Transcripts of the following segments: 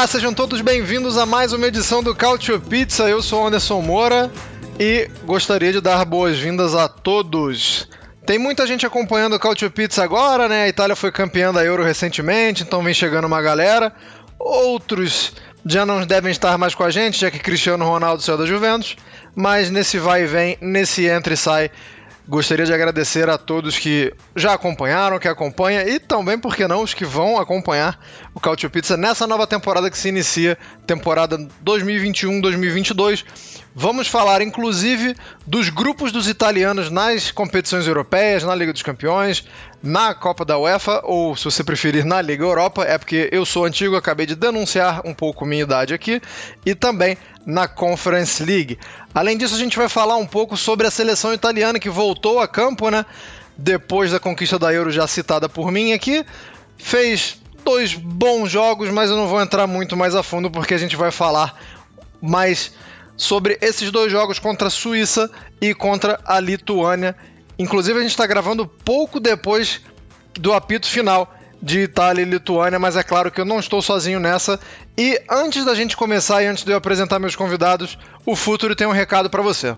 Olá, sejam todos bem-vindos a mais uma edição do Cautio Pizza. Eu sou Anderson Moura e gostaria de dar boas-vindas a todos. Tem muita gente acompanhando o Cautio Pizza agora, né? A Itália foi campeã da Euro recentemente, então vem chegando uma galera. Outros já não devem estar mais com a gente, já que Cristiano Ronaldo saiu da Juventus, mas nesse vai e vem, nesse entra e sai, Gostaria de agradecer a todos que já acompanharam, que acompanham e também, por que não, os que vão acompanhar o Cautio Pizza nessa nova temporada que se inicia, temporada 2021-2022. Vamos falar inclusive dos grupos dos italianos nas competições europeias, na Liga dos Campeões, na Copa da UEFA, ou se você preferir, na Liga Europa, é porque eu sou antigo, acabei de denunciar um pouco minha idade aqui, e também na Conference League. Além disso, a gente vai falar um pouco sobre a seleção italiana que voltou a campo, né? Depois da conquista da Euro já citada por mim aqui, fez dois bons jogos, mas eu não vou entrar muito mais a fundo porque a gente vai falar mais sobre esses dois jogos contra a Suíça e contra a Lituânia. Inclusive, a gente está gravando pouco depois do apito final de Itália e Lituânia, mas é claro que eu não estou sozinho nessa. E antes da gente começar e antes de eu apresentar meus convidados, o Futuro tem um recado para você.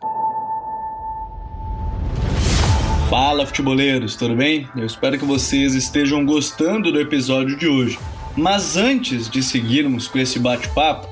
Fala, futeboleiros, tudo bem? Eu espero que vocês estejam gostando do episódio de hoje. Mas antes de seguirmos com esse bate-papo,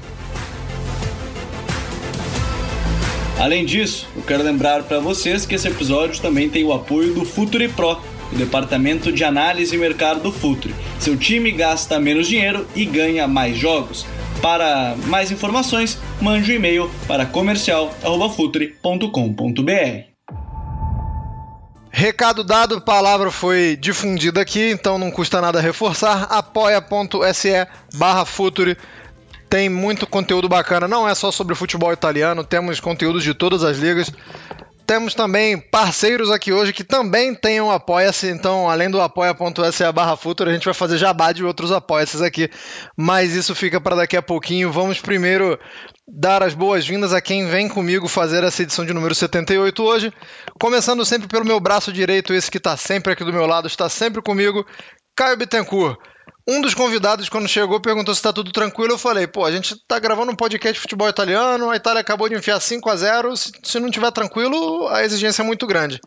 Além disso, eu quero lembrar para vocês que esse episódio também tem o apoio do Futuri Pro, o departamento de análise e mercado do Futuri. Seu time gasta menos dinheiro e ganha mais jogos. Para mais informações, mande um e-mail para comercial@futre.com.br. Recado dado, palavra foi difundida aqui, então não custa nada reforçar. apoia.se barra Futuri tem muito conteúdo bacana, não é só sobre futebol italiano, temos conteúdos de todas as ligas. Temos também parceiros aqui hoje que também têm um Apoia-se, então além do apoia.se barra futuro, a gente vai fazer jabá de outros apoia-se aqui, mas isso fica para daqui a pouquinho. Vamos primeiro dar as boas-vindas a quem vem comigo fazer essa edição de número 78 hoje, começando sempre pelo meu braço direito, esse que está sempre aqui do meu lado, está sempre comigo, Caio Bittencourt. Um dos convidados, quando chegou, perguntou se tá tudo tranquilo. Eu falei, pô, a gente tá gravando um podcast de futebol italiano, a Itália acabou de enfiar 5 a 0 se, se não tiver tranquilo, a exigência é muito grande.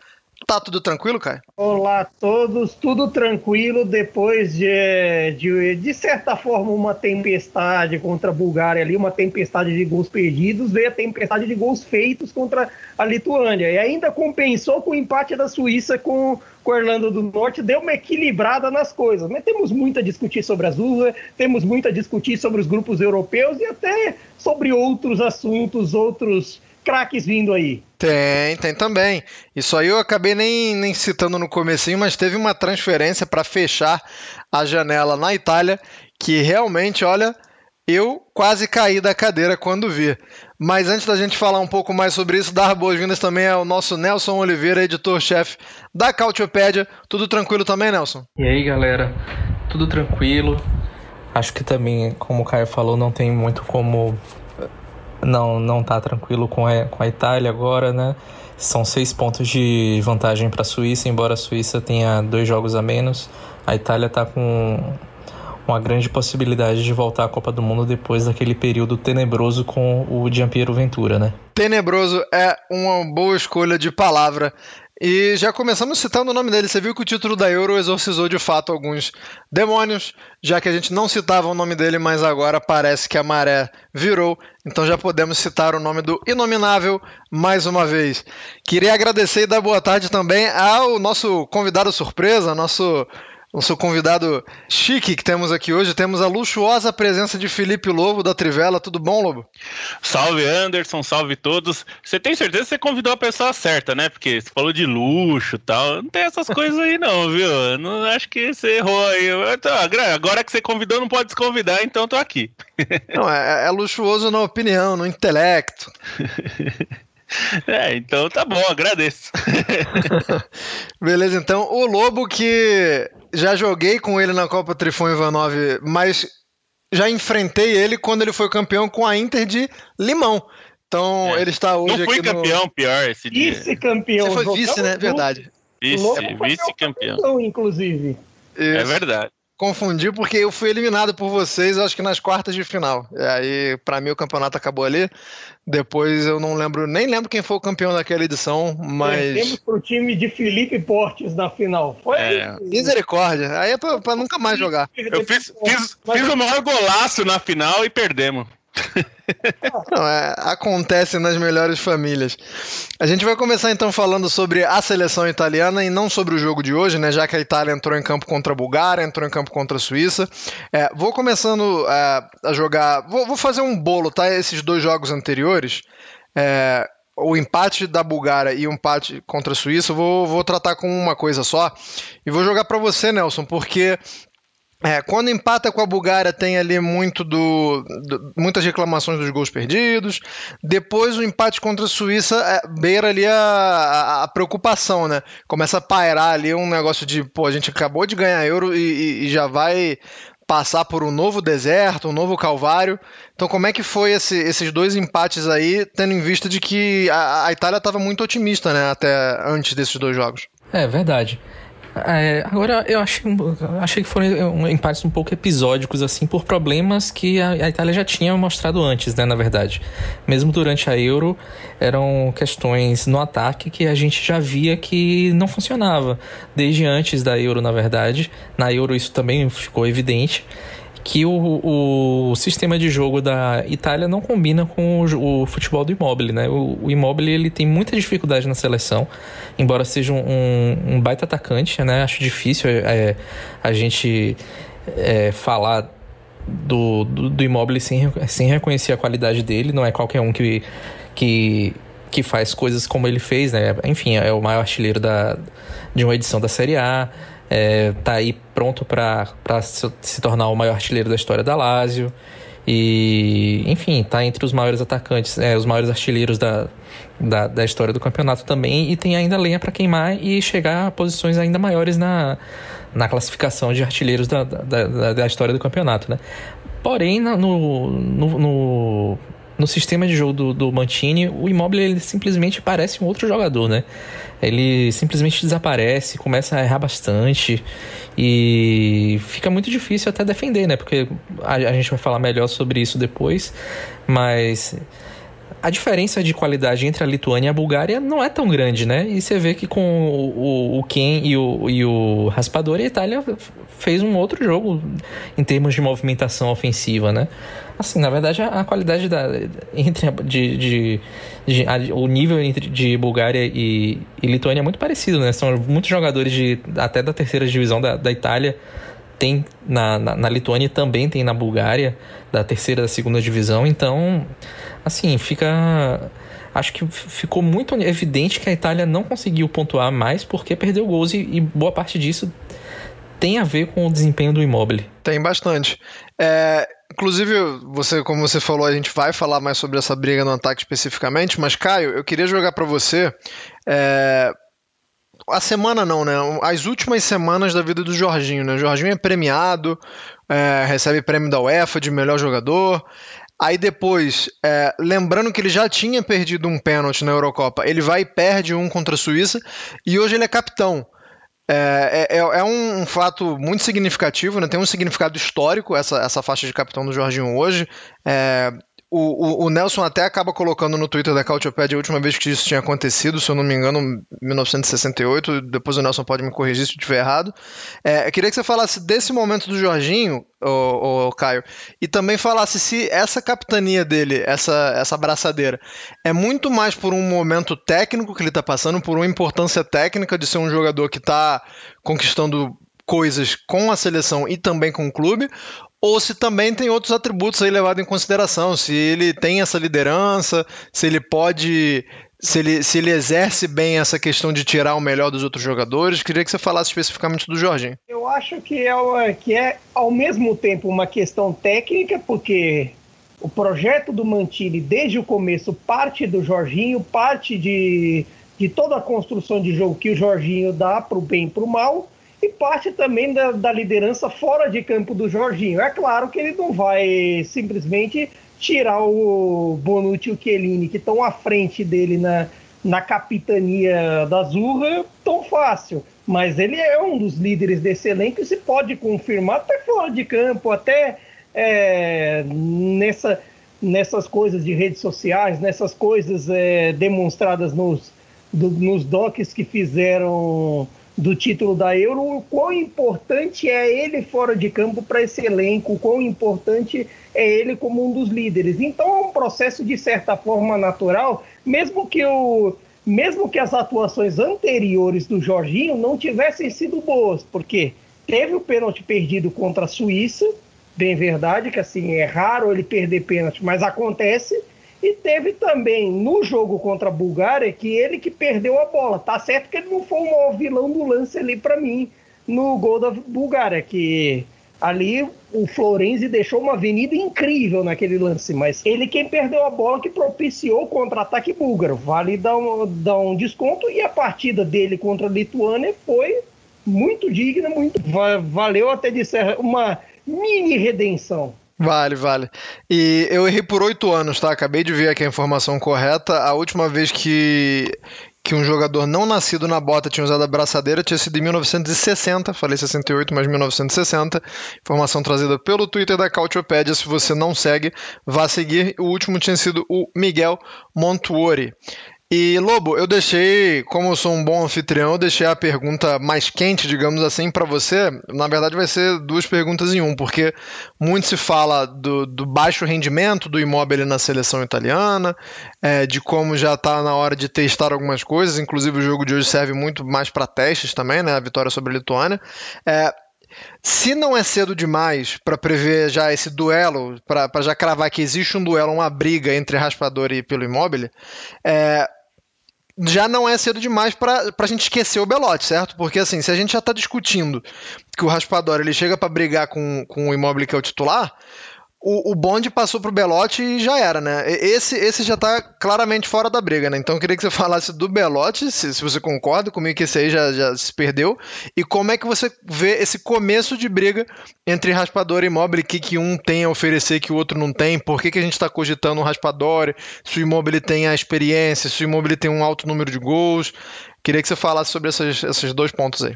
Tá tudo tranquilo, Caio? Olá a todos, tudo tranquilo depois de, de, de certa forma, uma tempestade contra a Bulgária ali, uma tempestade de gols perdidos, veio a tempestade de gols feitos contra a Lituânia. E ainda compensou com o empate da Suíça com, com a Irlanda do Norte, deu uma equilibrada nas coisas. Mas temos muito a discutir sobre a Azul, temos muito a discutir sobre os grupos europeus e até sobre outros assuntos, outros craques vindo aí. Tem, tem também. Isso aí eu acabei nem, nem citando no comecinho, mas teve uma transferência para fechar a janela na Itália que realmente, olha, eu quase caí da cadeira quando vi. Mas antes da gente falar um pouco mais sobre isso, dar boas-vindas também ao nosso Nelson Oliveira, editor-chefe da Cautiopédia. Tudo tranquilo também, Nelson? E aí, galera? Tudo tranquilo. Acho que também, como o Caio falou, não tem muito como não não tá tranquilo com a, com a Itália agora, né? São seis pontos de vantagem para a Suíça, embora a Suíça tenha dois jogos a menos. A Itália está com uma grande possibilidade de voltar à Copa do Mundo depois daquele período tenebroso com o Giampiero Ventura, né? Tenebroso é uma boa escolha de palavra. E já começamos citando o nome dele. Você viu que o título da Euro exorcizou de fato alguns demônios, já que a gente não citava o nome dele, mas agora parece que a maré virou. Então já podemos citar o nome do Inominável mais uma vez. Queria agradecer e dar boa tarde também ao nosso convidado surpresa, nosso nosso convidado chique que temos aqui hoje. Temos a luxuosa presença de Felipe Lobo da Trivela. Tudo bom, Lobo? Salve, Anderson. Salve todos. Você tem certeza que você convidou a pessoa certa, né? Porque você falou de luxo e tal. Não tem essas coisas aí, não, viu? Não acho que você errou aí. Então, agora que você convidou, não pode desconvidar, então tô aqui. Não, é, é luxuoso na opinião, no intelecto. É, então tá bom, agradeço. Beleza, então o Lobo que já joguei com ele na Copa Trifon Ivanov, mas já enfrentei ele quando ele foi campeão com a Inter de Limão. Então é. ele está hoje Não fui aqui campeão, no... pior esse dia. Vice-campeão. Você foi vice, né? Verdade. Vice, vice-campeão. Inclusive. Isso. É verdade confundi porque eu fui eliminado por vocês, acho que nas quartas de final. E aí, para mim, o campeonato acabou ali. Depois eu não lembro, nem lembro quem foi o campeão daquela edição, mas. Perdemos pro time de Felipe Portes na final. Foi é. Misericórdia. Aí é pra, pra, nunca mais jogar. Eu fiz, fiz, fiz o maior golaço na final e perdemos. Não, é, acontece nas melhores famílias. A gente vai começar então falando sobre a seleção italiana e não sobre o jogo de hoje, né? Já que a Itália entrou em campo contra a Bulgária, entrou em campo contra a Suíça. É, vou começando é, a jogar. Vou, vou, fazer um bolo, tá? Esses dois jogos anteriores. É, o empate da Bulgária e o empate contra a Suíça, vou, vou tratar com uma coisa só. E vou jogar para você, Nelson, porque é, quando empata com a Bulgária, tem ali muito do, do, muitas reclamações dos gols perdidos. Depois, o empate contra a Suíça é, beira ali a, a, a, preocupação, né? Começa a pairar ali um negócio de, pô, a gente acabou de ganhar euro e, e, e já vai passar por um novo deserto, um novo calvário. Então, como é que foi esse, esses dois empates aí, tendo em vista de que a, a Itália estava muito otimista, né? Até antes desses dois jogos. É verdade. É, agora, eu achei, achei que foram empates um pouco episódicos, assim, por problemas que a, a, Itália já tinha mostrado antes, né, na verdade. Mesmo durante a Euro, eram questões no ataque que a gente já via que não funcionava. Desde antes da Euro, na verdade. Na Euro isso também ficou evidente que o, o sistema de jogo da Itália não combina com o, o futebol do Immobile, né? O, o Immobile ele tem muita dificuldade na seleção, embora seja um, um baita atacante, né? Acho difícil é, a gente é, falar do, do, do Immobile sem, sem reconhecer a qualidade dele, não é qualquer um que, que, que faz coisas como ele fez, né? Enfim, é o maior artilheiro da, de uma edição da Série A, é, tá aí pronto para se, se tornar o maior artilheiro da história da Lazio. E, enfim, tá entre os maiores atacantes, é, os maiores artilheiros da, da, da, história do campeonato também. E tem ainda lenha para queimar e chegar a posições ainda maiores na, na classificação de artilheiros da, da, da, história do campeonato, né? Porém, no, no, no, no sistema de jogo do, do Mantini, o Immobile ele simplesmente parece um outro jogador, né? Ele simplesmente desaparece, começa a errar bastante e fica muito difícil até defender, né? Porque a, a gente vai falar melhor sobre isso depois, mas a diferença de qualidade entre a Lituânia e a Bulgária não é tão grande, né? E você vê que com o, o, o Ken e o, e o Raspador, a Itália fez um outro jogo em termos de movimentação ofensiva, né? Assim, na verdade, a, qualidade da, entre de, de, de a, o nível entre de Bulgária e, e, Lituânia é muito parecido, né? São muitos jogadores de até da terceira divisão da, da Itália tem na, na, na Lituânia também tem na Bulgária da terceira da segunda divisão, então assim, fica. Acho que ficou muito evidente que a Itália não conseguiu pontuar mais porque perdeu gols e, e boa parte disso tem a ver com o desempenho do Immobile. Tem bastante. É, inclusive, você, como você falou, a gente vai falar mais sobre essa briga no ataque especificamente, mas Caio, eu queria jogar para você é, a semana não, né? As últimas semanas da vida do Jorginho, né? O Jorginho é premiado, é, recebe prêmio da UEFA de melhor jogador. Aí depois, é, lembrando que ele já tinha perdido um pênalti na Eurocopa, ele vai e perde um contra a Suíça e hoje ele é capitão. É, é, é um, um, fato muito significativo, né? tem um significado histórico essa, essa faixa de capitão do Jorginho hoje. É, o, o, Nelson até acaba colocando no Twitter da Cautiopédia a última vez que isso tinha acontecido, se eu não me engano, em 1968. Depois o Nelson pode me corrigir se eu estiver errado. É, eu queria que você falasse desse momento do Jorginho, o, o, Caio, e também falasse se essa capitania dele, essa, essa braçadeira, é muito mais por um momento técnico que ele está passando, por uma importância técnica de ser um jogador que está conquistando coisas com a seleção e também com o clube, ou se também tem outros atributos aí levados em consideração, se ele tem essa liderança, se ele pode, se ele, se ele exerce bem essa questão de tirar o melhor dos outros jogadores. Queria que você falasse especificamente do Jorginho. Eu acho que é, que é ao mesmo tempo uma questão técnica, porque o projeto do Mantini desde o começo parte do Jorginho, parte de, de toda a construção de jogo que o Jorginho dá para o bem e para o mal e parte também da, da, liderança fora de campo do Jorginho. É claro que ele não vai simplesmente tirar o Bonucci e o Chiellini, que estão à frente dele na, na capitania da Zurra, tão fácil. Mas ele é um dos líderes desse elenco e se pode confirmar até fora de campo, até é, nessa, nessas coisas de redes sociais, nessas coisas é, demonstradas nos, do, nos docs que fizeram do título da Euro, o quão importante é ele fora de campo para esse elenco, o quão importante é ele como um dos líderes. Então é um processo de certa forma natural, mesmo que o mesmo que as atuações anteriores do Jorginho não tivessem sido boas, porque teve o pênalti perdido contra a Suíça, bem verdade que assim é raro ele perder pênalti, mas acontece e teve também no jogo contra a Bulgária que ele que perdeu a bola. Tá certo que ele não foi o maior vilão do lance ali para mim no gol da Bulgária, que ali o Florenzi deixou uma avenida incrível naquele lance, mas ele quem perdeu a bola que propiciou o contra-ataque búlgaro. Vale dar um, dar um desconto e a partida dele contra a Lituânia foi muito digna, muito valeu até de ser uma mini redenção. Vale, vale. E eu errei por oito anos, tá? Acabei de ver aqui a informação correta. A última vez que, que um jogador não nascido na bota tinha usado a braçadeira tinha sido em 1960. Falei 68, mas 1960. Informação trazida pelo Twitter da Cautiopédia. Se você não segue, vá seguir. O último tinha sido o Miguel Montuori. E Lobo, eu deixei, como eu sou um bom anfitrião, eu deixei a pergunta mais quente, digamos assim, para você. Na verdade, vai ser duas perguntas em um, porque muito se fala do, do baixo rendimento do imóvel na seleção italiana, é, de como já está na hora de testar algumas coisas, inclusive o jogo de hoje serve muito mais para testes também, né? A vitória sobre a Lituânia. É, se não é cedo demais para prever já esse duelo, para já cravar que existe um duelo, uma briga entre raspador e pelo imóvel, é, já não é cedo demais para a gente esquecer o Belote, certo? Porque assim, se a gente já está discutindo que o Raspador ele chega para brigar com, com o imóvel que é o titular, o, o bonde passou pro Belotti e já era, né? Esse, esse já tá claramente fora da briga, né? Então eu queria que você falasse do Belotti, se, se você concorda comigo que esse aí já, já se perdeu, e como é que você vê esse começo de briga entre Raspador e Imóvel, o que, que um tem a oferecer que o outro não tem, por que, que a gente está cogitando um Raspador, se o Imóvel tem a experiência, se o Imóvel tem um alto número de gols. Queria que você falasse sobre essas, esses dois pontos aí.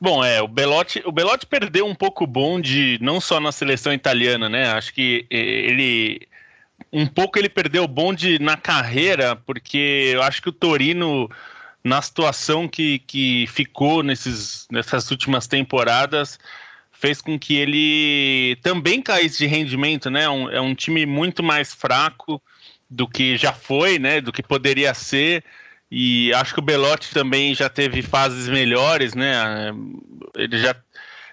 Bom, é, o Belotti, o Belotti perdeu um pouco o bonde, não só na seleção italiana, né? Acho que eh, ele um pouco ele perdeu o bonde na carreira, porque eu acho que o Torino, na situação que, que ficou nesses, nessas últimas temporadas, fez com que ele também caísse de rendimento, né? Um, é um time muito mais fraco do que já foi, né? Do que poderia ser. E acho que o Belotti também já teve fases melhores, né? Ele já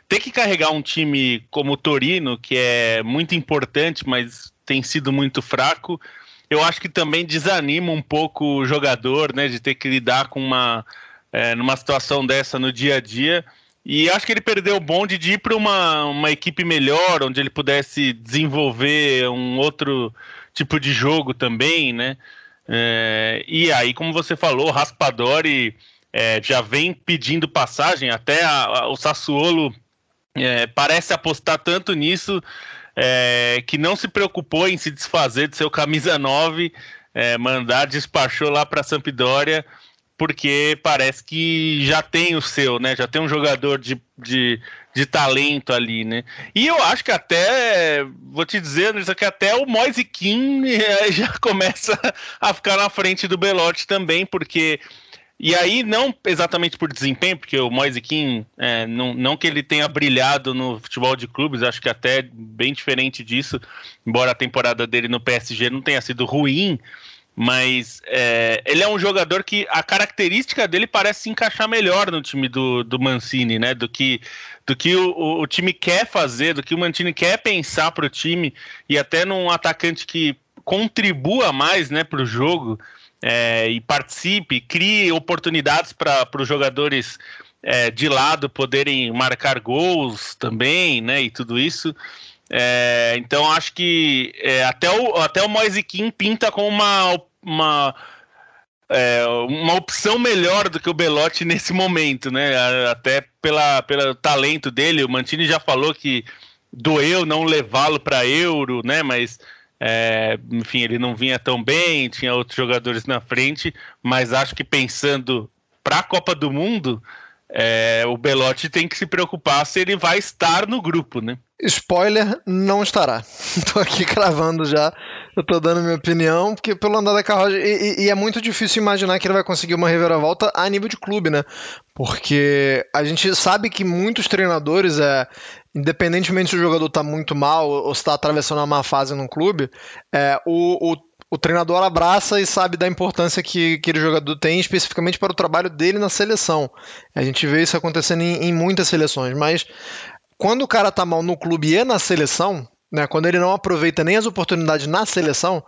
tem que carregar um time como o Torino, que é muito importante, mas tem sido muito fraco. Eu acho que também desanima um pouco o jogador, né, de ter que lidar com uma é, numa situação dessa no dia a dia. E acho que ele perdeu o bonde de ir para uma, uma equipe melhor, onde ele pudesse desenvolver um outro tipo de jogo também, né? É, e aí, como você falou, Raspadori é, já vem pedindo passagem, até a, a, o Sassuolo é, parece apostar tanto nisso é, que não se preocupou em se desfazer de seu camisa 9, é, mandar, despachou lá para Sampdoria porque parece que já tem o seu, né? Já tem um jogador de, de, de talento ali, né? E eu acho que até, vou te dizer, Anderson, que até o Moise Kim eh, já começa a ficar na frente do Belotti também, porque e aí, não exatamente por desempenho, porque o Moise Kim, é, não, não que ele tenha brilhado no futebol de clubes, acho que até bem diferente disso, embora a temporada dele no PSG não tenha sido ruim, mas é, ele é um jogador que a característica dele parece se encaixar melhor no time do, do Mancini, né? Do que, do que o, o time quer fazer, do que o Mancini quer pensar para o time, e até num atacante que contribua mais né, para o jogo é, e participe, crie oportunidades para os jogadores é, de lado poderem marcar gols também, né? E tudo isso. É, então acho que é, até o, até o Moise Kim pinta como uma, uma, é, uma opção melhor do que o Belotti nesse momento, né? Até pela, pelo talento dele. O Mantini já falou que doeu não levá-lo para Euro, né? Mas é, enfim, ele não vinha tão bem, tinha outros jogadores na frente, mas acho que pensando para a Copa do Mundo, é, o Belotti tem que se preocupar se ele vai estar no grupo, né? Spoiler, não estará. Tô aqui cravando já. Eu tô dando minha opinião, porque pelo andar da carruagem. E, e, e, é muito difícil imaginar que ele vai conseguir uma reviravolta a nível de clube, né? Porque a gente sabe que muitos treinadores, é, independentemente se o jogador tá muito mal ou se tá atravessando uma má fase no clube, é, o, o o treinador abraça e sabe da importância que aquele jogador tem, especificamente para o trabalho dele na seleção. A gente vê isso acontecendo em, em muitas seleções, mas quando o cara tá mal no clube e na seleção, né, quando ele não aproveita nem as oportunidades na seleção,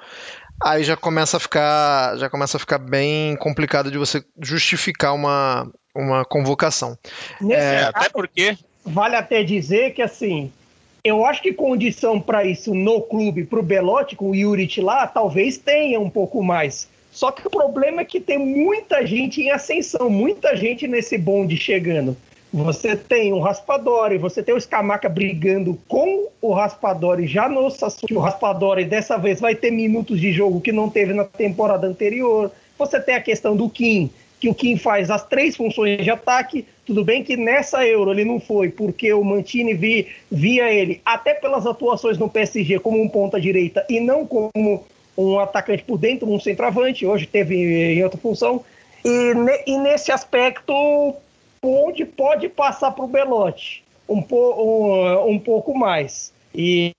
aí já começa a ficar, já começa a ficar bem complicado de você justificar uma, uma convocação. É, até porque vale até dizer que assim, eu acho que condição para isso no clube, para o Belotti, com o Yurit lá, talvez tenha um pouco mais. Só que o problema é que tem muita gente em ascensão, muita gente nesse bonde chegando. Você tem o Raspadori, você tem o Scamaca brigando com o Raspadori já no Sassuolo. O Raspadori dessa vez vai ter minutos de jogo que não teve na temporada anterior. Você tem a questão do Kim, que o Kim faz as três funções de ataque. Tudo bem que nessa Euro ele não foi, porque o Mantini vi, via ele, até pelas atuações no PSG, como um ponta-direita e não como um atacante por dentro, um centroavante. Hoje teve em outra função. E, ne, e nesse aspecto, onde pode passar para o Belotti um, um, um pouco mais. E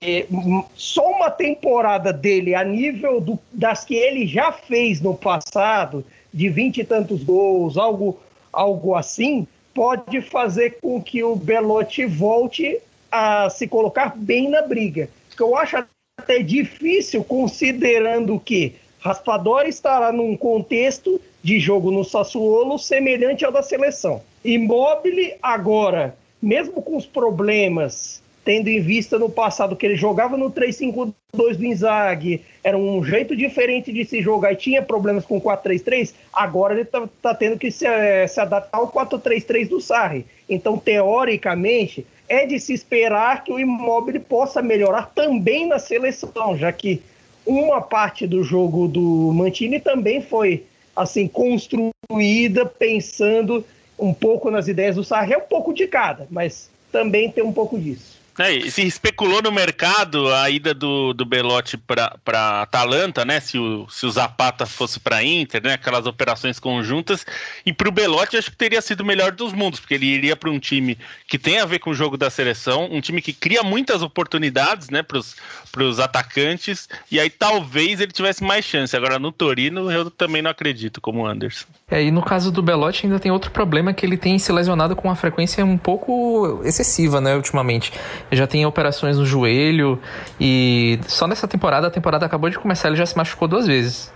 só uma temporada dele a nível do, das que ele já fez no passado de vinte e tantos gols, algo, algo assim, pode fazer com que o Belotti volte a se colocar bem na briga. Que eu acho até difícil, considerando que Raspadori estará num contexto de jogo no Sassuolo semelhante ao da seleção. Immobile agora, mesmo com os problemas tendo em vista no passado que ele jogava no 3-5-2 do Inzaghi, era um jeito diferente de se jogar e tinha problemas com o 4-3-3, agora ele está tá tendo que se, é, se adaptar ao 4-3-3 do Sarri. Então, teoricamente, é de se esperar que o Immobile possa melhorar também na seleção, já que uma parte do jogo do Mantini também foi assim construída pensando um pouco nas ideias do Sarri, é um pouco de cada, mas também tem um pouco disso. É, se especulou no mercado a ida do, do Belotti para Atalanta, né? Se o, se o Zapata fosse para Inter, né? Aquelas operações conjuntas. E para o Belotti acho que teria sido o melhor dos mundos, porque ele iria para um time que tem a ver com o jogo da seleção, um time que cria muitas oportunidades, né? Para os atacantes. E aí talvez ele tivesse mais chance. Agora no Torino eu também não acredito, como o Anderson. É, e no caso do Belotti ainda tem outro problema que ele tem se lesionado com uma frequência um pouco excessiva, né? Ultimamente já tem operações no joelho e só nessa temporada, a temporada acabou de começar, ele já se machucou duas vezes.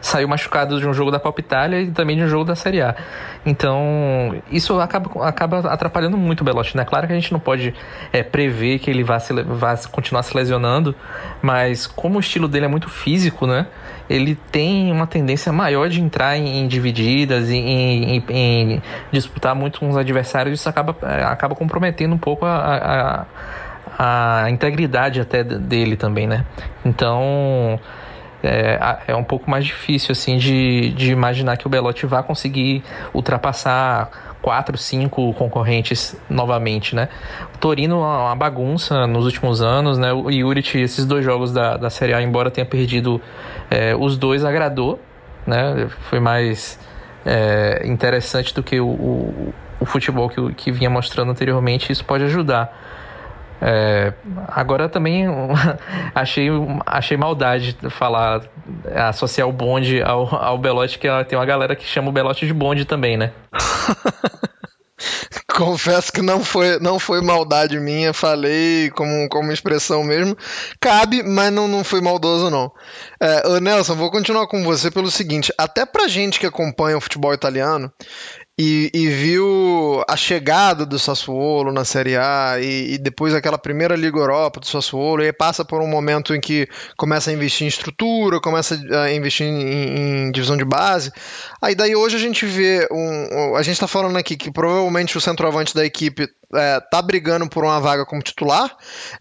Saiu machucado de um jogo da Copa Itália e também de um jogo da Série A. Então, isso acaba, acaba atrapalhando muito o Belotti, né? Claro que a gente não pode é, prever que ele vá, se, vá continuar se lesionando, mas como o estilo dele é muito físico, né? Ele tem uma tendência maior de entrar em, divididas, em, em, em, disputar muito com os adversários, isso acaba, é, acaba comprometendo um pouco a, a, a integridade até dele também, né? Então é, é um pouco mais difícil assim de, de imaginar que o Belotti vá conseguir ultrapassar quatro, cinco concorrentes novamente, né? O Torino é uma bagunça nos últimos anos, né? O Juric, esses dois jogos da, da Série A, embora tenha perdido é, os dois, agradou, né? Foi mais é, interessante do que o, o, o futebol que, que vinha mostrando anteriormente, isso pode ajudar. É, agora também achei, achei maldade falar, associar o bonde ao, ao Belote, que tem uma galera que chama o Belote de bonde também, né? Confesso que não foi, não foi maldade minha, falei como, como expressão mesmo. Cabe, mas não, não foi maldoso, não. É, Nelson, vou continuar com você pelo seguinte: até pra gente que acompanha o futebol italiano, e, e, viu a chegada do Sassuolo na Série A e, e, depois aquela primeira Liga Europa do Sassuolo, e aí passa por um momento em que começa a investir em estrutura, começa a investir em, em divisão de base. Aí daí hoje a gente vê um, a gente está falando aqui que provavelmente o centroavante da equipe é, tá brigando por uma vaga como titular.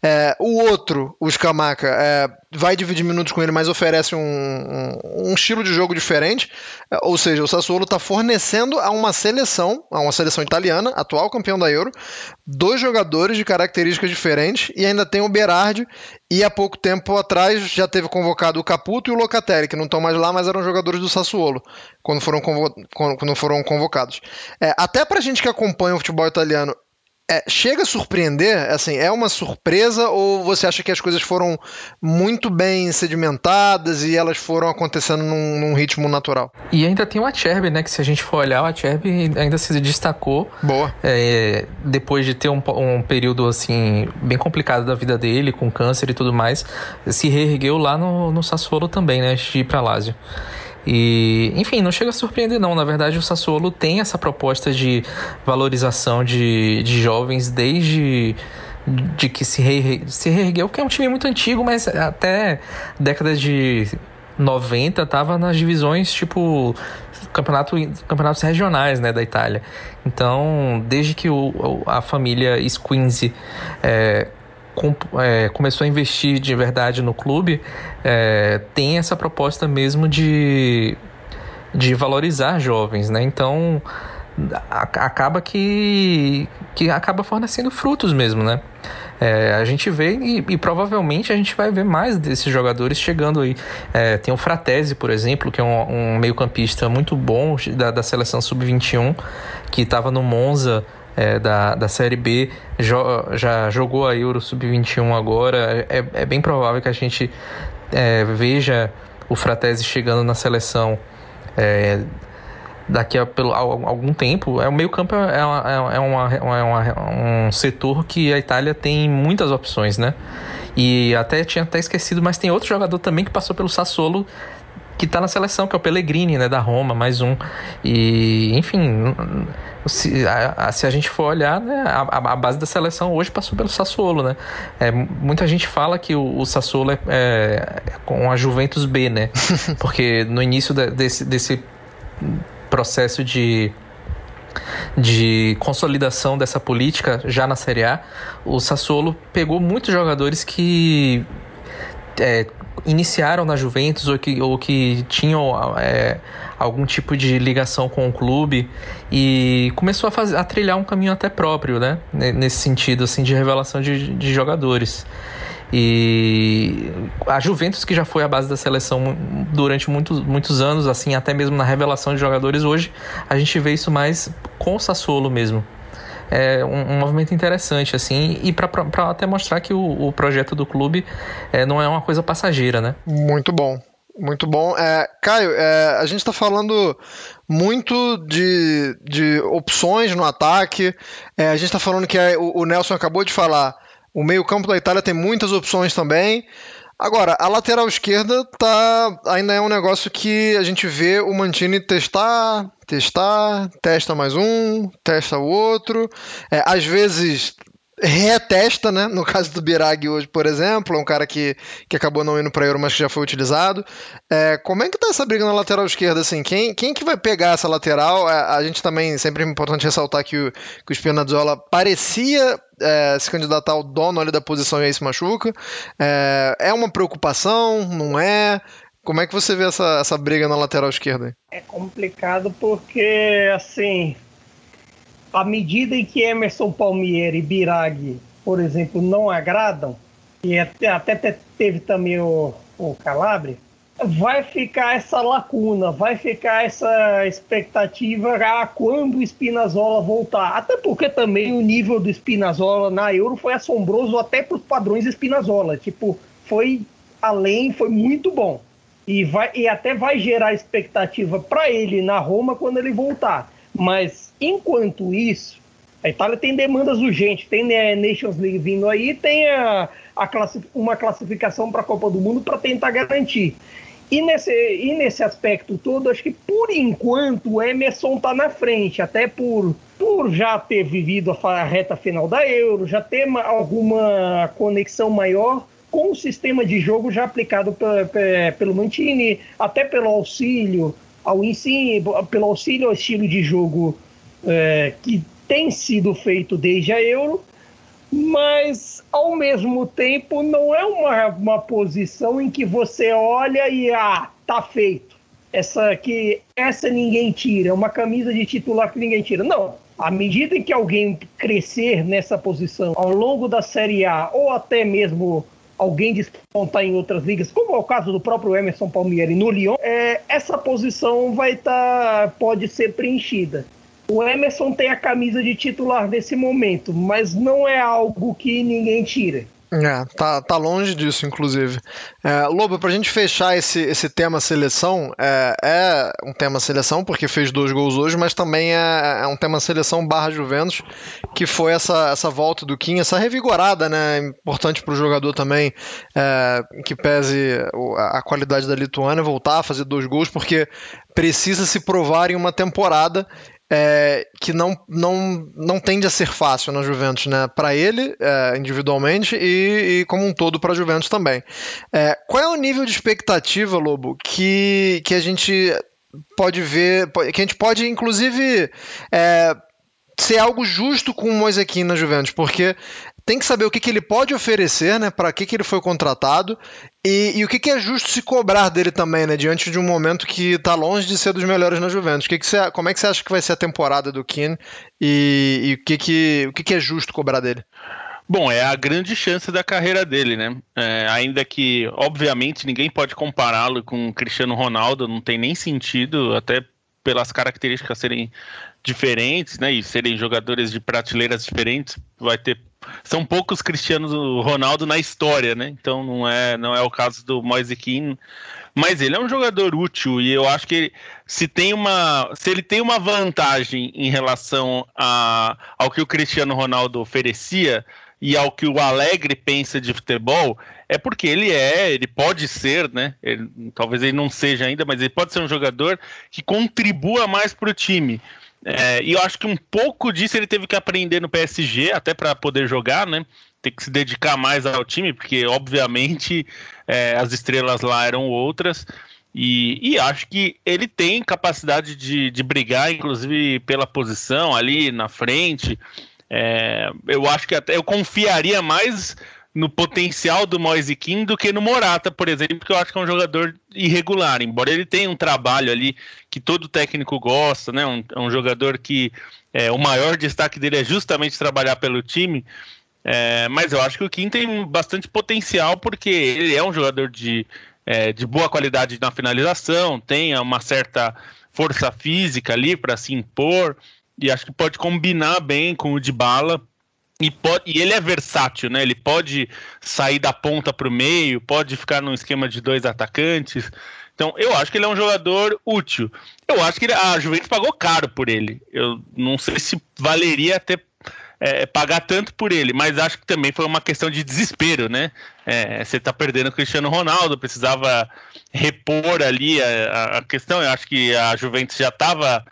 É, o outro, o Scamaca, é, vai dividir minutos com ele, mas oferece um, um, um estilo de jogo diferente. É, ou seja, o Sassuolo está fornecendo a uma seleção, a uma seleção italiana, atual campeão da Euro, dois jogadores de características diferentes e ainda tem o Berardi. E há pouco tempo atrás já teve convocado o Caputo e o Locatelli, que não estão mais lá, mas eram jogadores do Sassuolo quando foram, convo quando foram convocados. É, até para gente que acompanha o futebol italiano, é, chega a surpreender? Assim, é uma surpresa ou você acha que as coisas foram muito bem sedimentadas e elas foram acontecendo num, num ritmo natural? E ainda tem o Acerbi, né? Que se a gente for olhar, o Acerbi ainda se destacou. Boa. É, depois de ter um, um, período, assim, bem complicado da vida dele, com câncer e tudo mais, se reergueu lá no, no Sassuolo também, né? De ir pra Lazio. E, enfim, não chega a surpreender não. Na verdade, o Sassuolo tem essa proposta de valorização de, de jovens desde de que se, re, se reergueu, que é um time muito antigo, mas até década de 90 tava nas divisões tipo campeonato, campeonatos regionais né, da Itália. Então, desde que o, a família Squinzi é, com, é, começou a investir de verdade no clube, é, tem essa proposta mesmo de, de valorizar jovens, né? Então a, acaba que, que acaba fornecendo frutos mesmo, né? É, a gente vê e, e, provavelmente a gente vai ver mais desses jogadores chegando aí. É, tem o Fratese, por exemplo, que é um, um meio-campista muito bom da, da seleção sub-21, que estava no Monza é, da, da Série B, jo, já jogou a Euro Sub-21 agora. É, é bem provável que a gente é, veja o Fratese chegando na seleção é, daqui a, pelo, algum tempo. É, o meio-campo é, uma, é, uma, é uma, um setor que a Itália tem muitas opções, né? E até tinha até esquecido, mas tem outro jogador também que passou pelo Sassuolo que está na seleção, que é o Pellegrini, né, da Roma, mais um. E, enfim, se a, se a gente for olhar, né, a, a, base da seleção hoje passou pelo Sassuolo, né? É, muita gente fala que o, o Sassuolo é, é, com a Juventus B, né? Porque no início de, desse, desse processo de de consolidação dessa política já na Série A, o Sassuolo pegou muitos jogadores que é, iniciaram na Juventus ou que, ou que tinham é, algum tipo de ligação com o clube e começou a, a trilhar um caminho até próprio, né? Nesse sentido, assim, de revelação de, de jogadores. E a Juventus, que já foi a base da seleção durante muitos, muitos anos, assim, até mesmo na revelação de jogadores, hoje a gente vê isso mais com o Sassuolo mesmo é um, um movimento interessante, assim, e para até mostrar que o, o projeto do clube é, não é uma coisa passageira, né? Muito bom. Muito bom. É, Caio, é, a gente está falando muito de, de opções no ataque. É, a gente está falando que o, o Nelson acabou de falar. O meio-campo da Itália tem muitas opções também. Agora, a lateral esquerda tá ainda é um negócio que a gente vê o Mantini testar, testar, testa mais um, testa o outro. É, às vezes retesta, né? No caso do Birag hoje, por exemplo, é um cara que, que acabou não indo para Euro, mas que já foi utilizado. É, como é que tá essa briga na lateral esquerda, assim? Quem, quem que vai pegar essa lateral? É, a gente também, sempre é importante ressaltar que o, que o Spinazzola parecia é, se candidatar ao dono ali da posição e aí se machuca. É, é uma preocupação, não é? Como é que você vê essa, essa briga na lateral esquerda? É complicado porque, assim, à medida em que Emerson Palmieri e Birag, por exemplo, não agradam, e até, até teve também o, o Calabria, vai ficar essa lacuna, vai ficar essa expectativa a quando o Spinazzola voltar. Até porque também o nível do Spinazzola na Euro foi assombroso até para os padrões Spinazzola. Tipo, foi além, foi muito bom. E, vai, e até vai gerar expectativa para ele na Roma quando ele voltar. Mas enquanto isso, a Itália tem demandas urgentes, tem a Nations League vindo aí, tem a, a uma classificação para a Copa do Mundo para tentar garantir. E nesse, e nesse aspecto todo, acho que por enquanto o Emerson está na frente, até por, por já ter vivido a reta final da Euro, já ter alguma conexão maior com o sistema de jogo já aplicado pelo Mantini, até pelo auxílio ao ensino, pelo auxílio ao estilo de jogo é, que tem sido feito desde a Euro, mas ao mesmo tempo não é uma, uma posição em que você olha e ah, tá feito. Essa que essa ninguém tira, uma camisa de titular que ninguém tira. Não. À medida que alguém crescer nessa posição ao longo da Série A ou até mesmo alguém despontar em outras ligas, como é o caso do próprio Emerson Palmieri no Lyon, é, essa posição vai estar tá, pode ser preenchida. O Emerson tem a camisa de titular nesse momento, mas não é algo que ninguém tira. É, tá, tá longe disso, inclusive. É, Lobo, pra gente fechar esse, esse tema seleção, é, é, um tema seleção porque fez dois gols hoje, mas também é, é um tema seleção barra Juventus, que foi essa, essa volta do Kim, essa revigorada, né? Importante pro jogador também, é, que pese a qualidade da Lituânia, voltar a fazer dois gols, porque precisa se provar em uma temporada é, que não, não, não tende a ser fácil na Juventus, né? Para ele, é, individualmente, e, e, como um todo para a Juventus também. É, qual é o nível de expectativa, Lobo, que, que a gente pode ver, que a gente pode, inclusive, é, ser algo justo com o Moisequim na Juventus, porque tem que saber o que, que ele pode oferecer, né? Para que, que ele foi contratado e, e o que, que, é justo se cobrar dele também, né? Diante de um momento que está longe de ser dos melhores na Juventus. Que que você, como é que você acha que vai ser a temporada do Keane e, e o, que, que, o que, que é justo cobrar dele? Bom, é a grande chance da carreira dele, né? É, ainda que, obviamente, ninguém pode compará-lo com o Cristiano Ronaldo, não tem nem sentido, até pelas características serem diferentes, né? E serem jogadores de prateleiras diferentes, vai ter são poucos Cristianos Ronaldo na história, né? Então não é, não é o caso do Moise Keane, mas ele é um jogador útil e eu acho que se tem uma, se ele tem uma vantagem em relação a, ao que o Cristiano Ronaldo oferecia e ao que o Alegre pensa de futebol, é porque ele é, ele pode ser, né? Ele, talvez ele não seja ainda, mas ele pode ser um jogador que contribua mais para o time. É, e eu acho que um pouco disso ele teve que aprender no PSG, até para poder jogar, né? Tem que se dedicar mais ao time, porque obviamente é, as estrelas lá eram outras. E, e, acho que ele tem capacidade de, de brigar, inclusive pela posição ali na frente. É, eu acho que até eu confiaria mais no potencial do Moise King do que no Morata, por exemplo, que eu acho que é um jogador irregular, embora ele tenha um trabalho ali que todo técnico gosta, né? Um, é um jogador que é, o maior destaque dele é justamente trabalhar pelo time. É, mas eu acho que o Kim tem bastante potencial porque ele é um jogador de, é, de boa qualidade na finalização, tem uma certa força física ali para se impor e acho que pode combinar bem com o de bala e, pode, e ele é versátil, né? Ele pode sair da ponta para o meio, pode ficar num esquema de dois atacantes. Então, eu acho que ele é um jogador útil. Eu acho que ele, a Juventus pagou caro por ele. Eu não sei se valeria até é, pagar tanto por ele, mas acho que também foi uma questão de desespero, né? É, você está perdendo o Cristiano Ronaldo, precisava repor ali a, a, questão. Eu acho que a Juventus já estava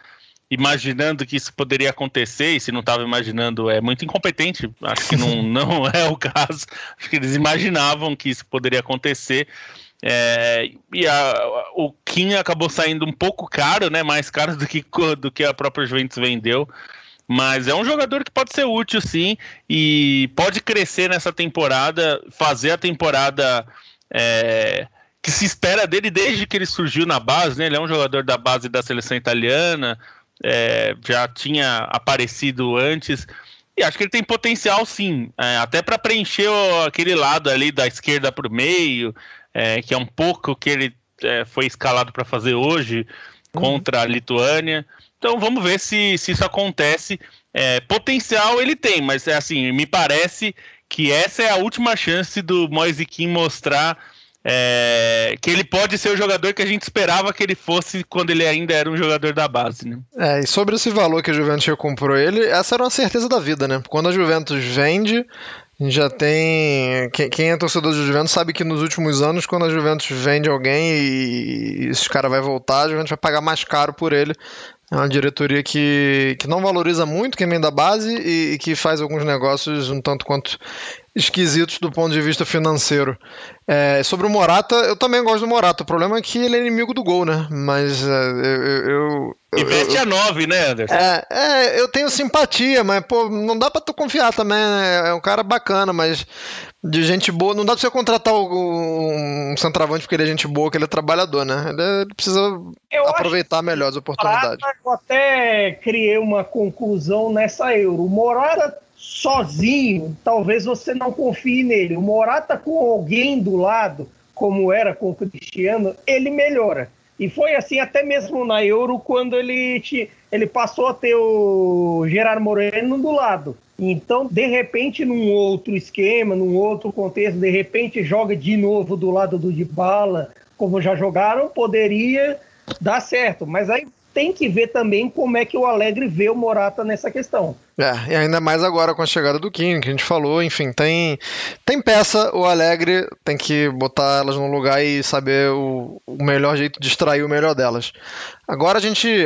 imaginando que isso poderia acontecer, e se não estava imaginando, é muito incompetente. Acho que não, não é o caso. Acho que eles imaginavam que isso poderia acontecer. É, e a, o Kim acabou saindo um pouco caro, né? Mais caro do que, do que a própria Juventus vendeu. Mas é um jogador que pode ser útil, sim, e pode crescer nessa temporada, fazer a temporada é, que se espera dele desde que ele surgiu na base, né? Ele é um jogador da base da seleção italiana, é, já tinha aparecido antes. E acho que ele tem potencial sim, é, até para preencher o, aquele lado ali da esquerda para o meio, é, que é um pouco o que ele é, foi escalado para fazer hoje uhum. contra a Lituânia. Então vamos ver se, se isso acontece. É, potencial ele tem, mas é assim, me parece que essa é a última chance do Moise Kim mostrar é, que ele pode ser o jogador que a gente esperava que ele fosse quando ele ainda era um jogador da base, né? É, e sobre esse valor que a Juventus comprou ele, essa era uma certeza da vida, né? Quando a Juventus vende, já tem. Quem é torcedor do Juventus sabe que nos últimos anos, quando a Juventus vende alguém e esse cara vai voltar, a Juventus vai pagar mais caro por ele. É uma diretoria que, que não valoriza muito quem vem da base e, e que faz alguns negócios um tanto quanto esquisitos do ponto de vista financeiro. É, sobre o Morata, eu também gosto do Morata. O problema é que ele é inimigo do gol, né? Mas é, eu. eu, eu Investe a 9, né, Anderson? É, é, eu tenho simpatia, mas, pô, não dá pra tu confiar também, né? É um cara bacana, mas de gente boa. Não dá pra você contratar um centroavante porque ele é gente boa, que ele é trabalhador, né? Ele precisa eu aproveitar melhor as oportunidades. Morata, eu até criei uma conclusão nessa Euro. O Morata sozinho, talvez você não confie nele. O Morata com alguém do lado, como era com o Cristiano, ele melhora. E foi assim até mesmo na Euro, quando ele, te, ele passou a ter o Gerard Moreno do lado. Então, de repente, num outro esquema, num outro contexto, de repente joga de novo do lado do Dybala, como já jogaram, poderia dar certo. Mas aí tem que ver também como é que o Alegre vê o Morata nessa questão. É, e ainda mais agora com a chegada do King, que a gente falou, enfim, tem, tem peça, o Alegre tem que botar elas no lugar e saber o, o melhor jeito de extrair o melhor delas. Agora a gente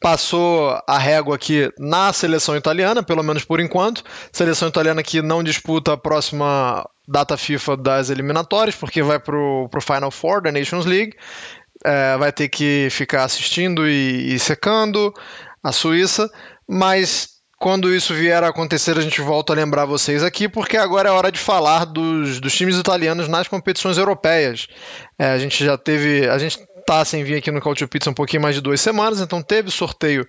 passou a régua aqui na seleção italiana, pelo menos por enquanto. Seleção italiana que não disputa a próxima data FIFA das eliminatórias, porque vai para o Final Four da Nations League é, vai ter que ficar assistindo e, e secando a Suíça, mas quando isso vier a acontecer, a gente volta a lembrar vocês aqui, porque agora é hora de falar dos, dos times italianos nas competições europeias. É, a gente já teve. A gente tá sem vir aqui no Cautio Pizza um pouquinho mais de duas semanas, então teve sorteio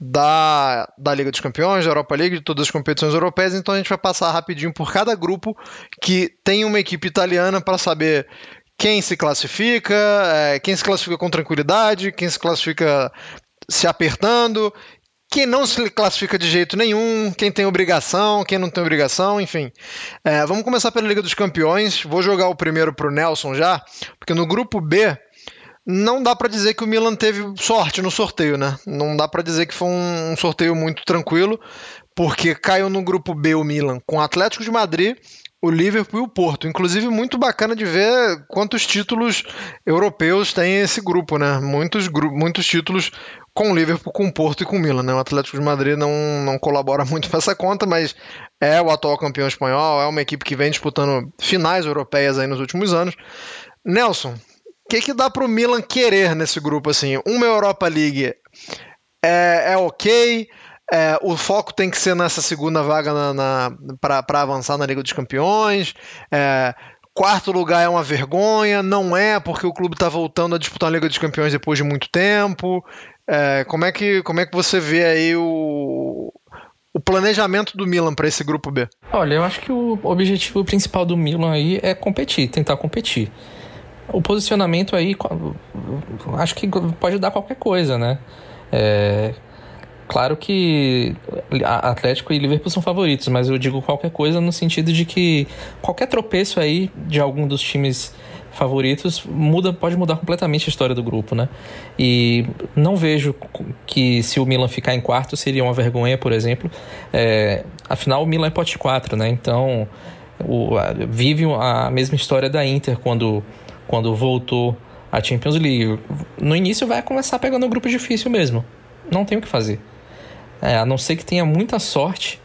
da, da Liga dos Campeões, da Europa League, de todas as competições europeias, então a gente vai passar rapidinho por cada grupo que tem uma equipe italiana para saber quem se classifica, é, quem se classifica com tranquilidade, quem se classifica se apertando, quem não se classifica de jeito nenhum, quem tem obrigação, quem não tem obrigação, enfim. É, vamos começar pela Liga dos Campeões. Vou jogar o primeiro para o Nelson já, porque no grupo B não dá para dizer que o Milan teve sorte no sorteio, né? Não dá para dizer que foi um sorteio muito tranquilo, porque caiu no grupo B o Milan com o Atlético de Madrid, o Liverpool e o Porto. Inclusive, muito bacana de ver quantos títulos europeus tem esse grupo, né? Muitos, muitos títulos com o Liverpool, com o Porto e com o Milan, né? O Atlético de Madrid não, não colabora muito para essa conta, mas é o atual campeão espanhol, é uma equipe que vem disputando finais europeias aí nos últimos anos. Nelson, o que, que dá para o Milan querer nesse grupo, assim? Uma Europa League é, é ok, é, o foco tem que ser nessa segunda vaga na, na para avançar na Liga dos Campeões. É, quarto lugar é uma vergonha, não é porque o clube está voltando a disputar a Liga dos Campeões depois de muito tempo. É, como, é que, como é que você vê aí o, o planejamento do Milan para esse grupo B? Olha, eu acho que o objetivo principal do Milan aí é competir, tentar competir. O posicionamento aí, acho que pode dar qualquer coisa, né? É, Claro que Atlético e Liverpool são favoritos, mas eu digo qualquer coisa no sentido de que qualquer tropeço aí de algum dos times favoritos muda pode mudar completamente a história do grupo, né? E não vejo que se o Milan ficar em quarto seria uma vergonha, por exemplo. É, afinal, o Milan é pote 4, né? Então o, vive a mesma história da Inter quando, quando voltou à Champions League. No início vai começar pegando um grupo difícil mesmo. Não tem o que fazer. É, a não ser que tenha muita sorte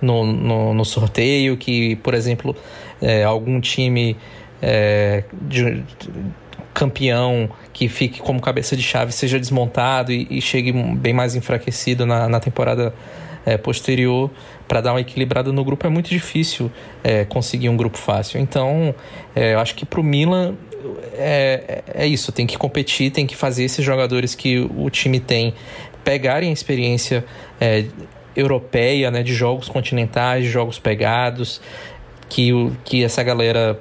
no, no, no sorteio, que, por exemplo, é, algum time é, de, de, campeão que fique como cabeça de chave seja desmontado e, e chegue bem mais enfraquecido na, na temporada é, posterior para dar uma equilibrada no grupo é muito difícil é, conseguir um grupo fácil. Então, é, eu acho que para o Milan é, é isso, tem que competir, tem que fazer esses jogadores que o time tem pegarem a experiência é, europeia, né, de jogos continentais, de jogos pegados, que, o, que essa galera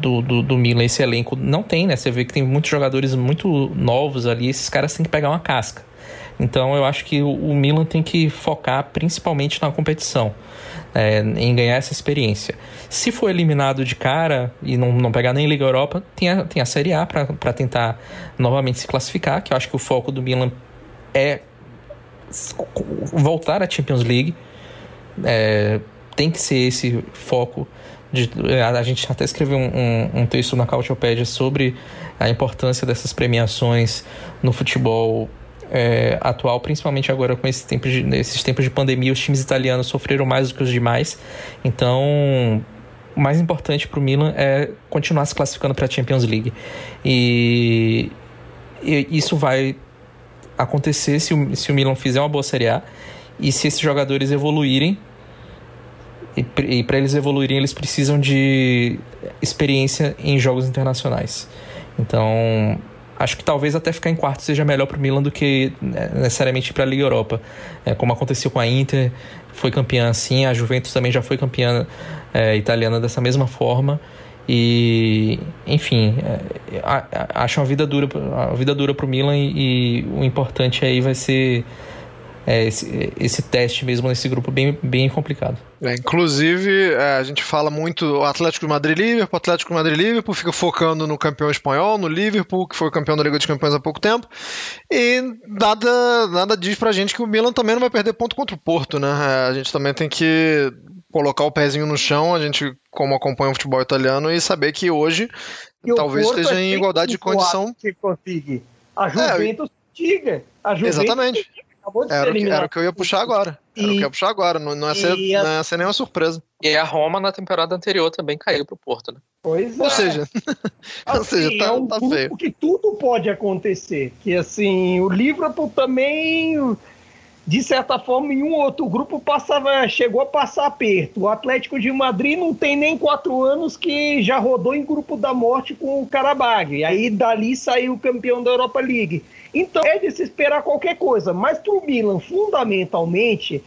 do, do, do Milan, esse elenco, não tem, né? Você vê que tem muitos jogadores muito novos ali, esses caras têm que pegar uma casca. Então eu acho que o, o Milan tem que focar principalmente na competição. É, em ganhar essa experiência. Se for eliminado de cara e não, não pegar nem Liga Europa, tem a, tem a Série A para tentar novamente se classificar, que eu acho que o foco do Milan é voltar à Champions League. É, tem que ser esse foco. De, a, gente até escreveu um, um, um texto na Cautiopédia sobre a importância dessas premiações no futebol é, atual, principalmente agora com esse tempo de, esses tempos de pandemia, os times italianos sofreram mais do que os demais. Então, o mais importante para o Milan é continuar se classificando para a Champions League. E, e, isso vai acontecer se o, se o Milan fizer uma boa Série A e se esses jogadores evoluírem. E, para eles evoluírem, eles precisam de experiência em jogos internacionais. Então, acho que talvez até ficar em quarto seja melhor para o Milan do que né, necessariamente para a Liga Europa. É, como aconteceu com a Inter, foi campeã assim, a Juventus também já foi campeã é, italiana dessa mesma forma. E, enfim, é, acho uma vida dura, a vida dura para o Milan e, e, o importante aí vai ser é, esse, esse, teste mesmo nesse grupo bem, bem complicado. É, inclusive, é, a gente fala muito Atlético de Madrid Liverpool, Atlético de Madrid Liverpool, fica focando no campeão espanhol, no Liverpool, que foi campeão da Liga dos Campeões há pouco tempo, e nada, nada diz pra gente que o Milan também não vai perder ponto contra o Porto, né? É, a gente também tem que colocar o pezinho no chão, a gente, como acompanha o futebol italiano, e saber que hoje e talvez esteja é em igualdade de condição. Que consiga. A Juventus é, diga. A Juventus Exatamente. De era, ser era o que eu ia puxar agora. Era e, o que eu ia puxar agora. Não, não, ia ser, a, não ia ser nenhuma surpresa. E a Roma na temporada anterior também caiu pro Porto, né? Pois Ou é. seja, assim, ou seja, tá, é um tá feio. que tudo pode acontecer. Que assim, o Liverpool também de certa forma, em um outro grupo passava, chegou a passar aperto. O Atlético de Madrid não tem nem quatro anos que já rodou em grupo da morte com o Karabag. E aí dali saiu o campeão da Europa League. Então é de se esperar qualquer coisa. Mas para o Milan, fundamentalmente,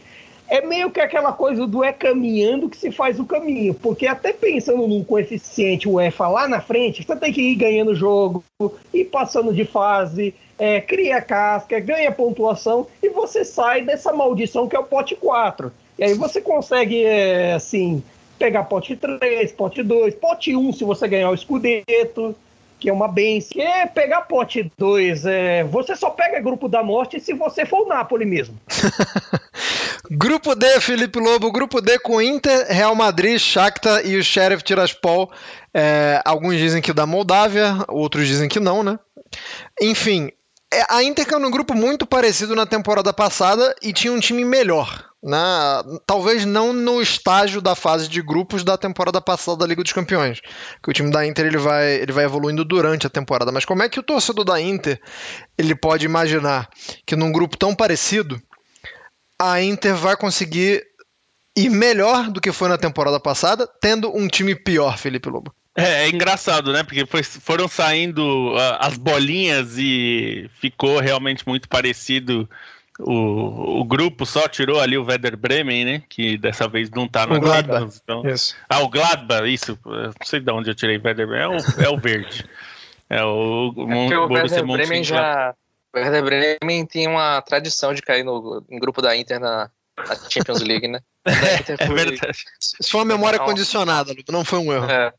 é meio que aquela coisa do é caminhando que se faz o caminho. Porque até pensando num coeficiente UEFA lá na frente, você tem que ir ganhando jogo, ir passando de fase, é, cria casca, ganha pontuação e você sai dessa maldição que é o pote 4. E aí você consegue, é, assim, pegar pote 3, pote 2, pote 1 se você ganhar o escudeto que é uma benção. É pegar pote 2, é, você só pega grupo da morte se você for o Napoli mesmo. grupo D, Felipe Lobo, grupo D com Inter, Real Madrid, Shakhtar e o Sheriff Tiraspol. É, alguns dizem que da Moldávia, outros dizem que não, né? Enfim, é, a Inter caiu num grupo muito parecido na temporada passada e tinha um time melhor. Né? Talvez não no estágio da fase de grupos da temporada passada da Liga dos Campeões. Que o time da Inter ele vai, ele vai evoluindo durante a temporada. Mas como é que o torcedor da Inter ele pode imaginar que num grupo tão parecido a Inter vai conseguir ir melhor do que foi na temporada passada, tendo um time pior, Felipe Lobo? É, é, engraçado, né? Porque foi, foram saindo uh, as bolinhas e ficou realmente muito parecido. O, o grupo só tirou ali o Werder Bremen, né? Que dessa vez não tá na Gladbach. Então... Ah, o Gladbach, isso. não sei de onde eu tirei Werder Bremen. É o, é o verde. É o, o, é o Werder Bremen já. O Werder Bremen tem uma tradição de cair no, no grupo da Inter na, na Champions League, né? É, é verdade. Isso foi uma memória condicionada, não foi um erro. É.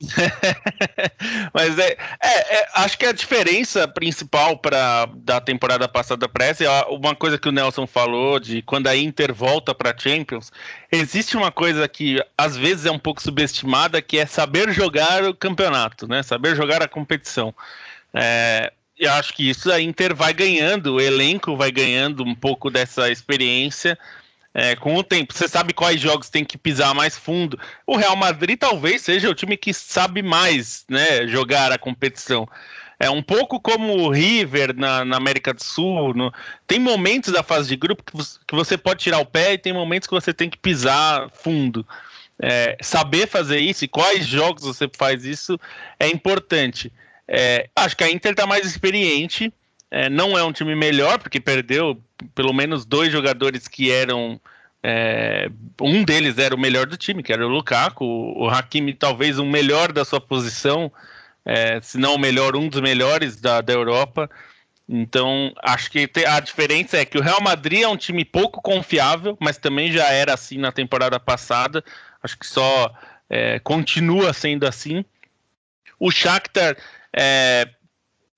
Mas é, é, é, acho que a diferença principal para da temporada passada para essa é uma coisa que o Nelson falou de quando a Inter volta para Champions. Existe uma coisa que às vezes é um pouco subestimada, que é saber jogar o campeonato, né? Saber jogar a competição. É, eu acho que isso a Inter vai ganhando, o elenco vai ganhando um pouco dessa experiência é, com o tempo. Você sabe quais jogos tem que pisar mais fundo. O Real Madrid talvez seja o time que sabe mais né, jogar a competição. É um pouco como o River na, na América do Sul. No... Tem momentos da fase de grupo que você, que você, pode tirar o pé e tem momentos que você tem que pisar fundo. É, saber fazer isso e quais jogos você faz isso é importante. É, acho que a Inter está mais experiente, é, não é um time melhor, porque perdeu pelo menos dois jogadores que eram. É, um deles era o melhor do time, que era o Lukaku, o Hakimi talvez o melhor da sua posição, é, se não o melhor, um dos melhores da, da Europa. Então, acho que a diferença é que o Real Madrid é um time pouco confiável, mas também já era assim na temporada passada. Acho que só é, continua sendo assim. O Shakhtar, é,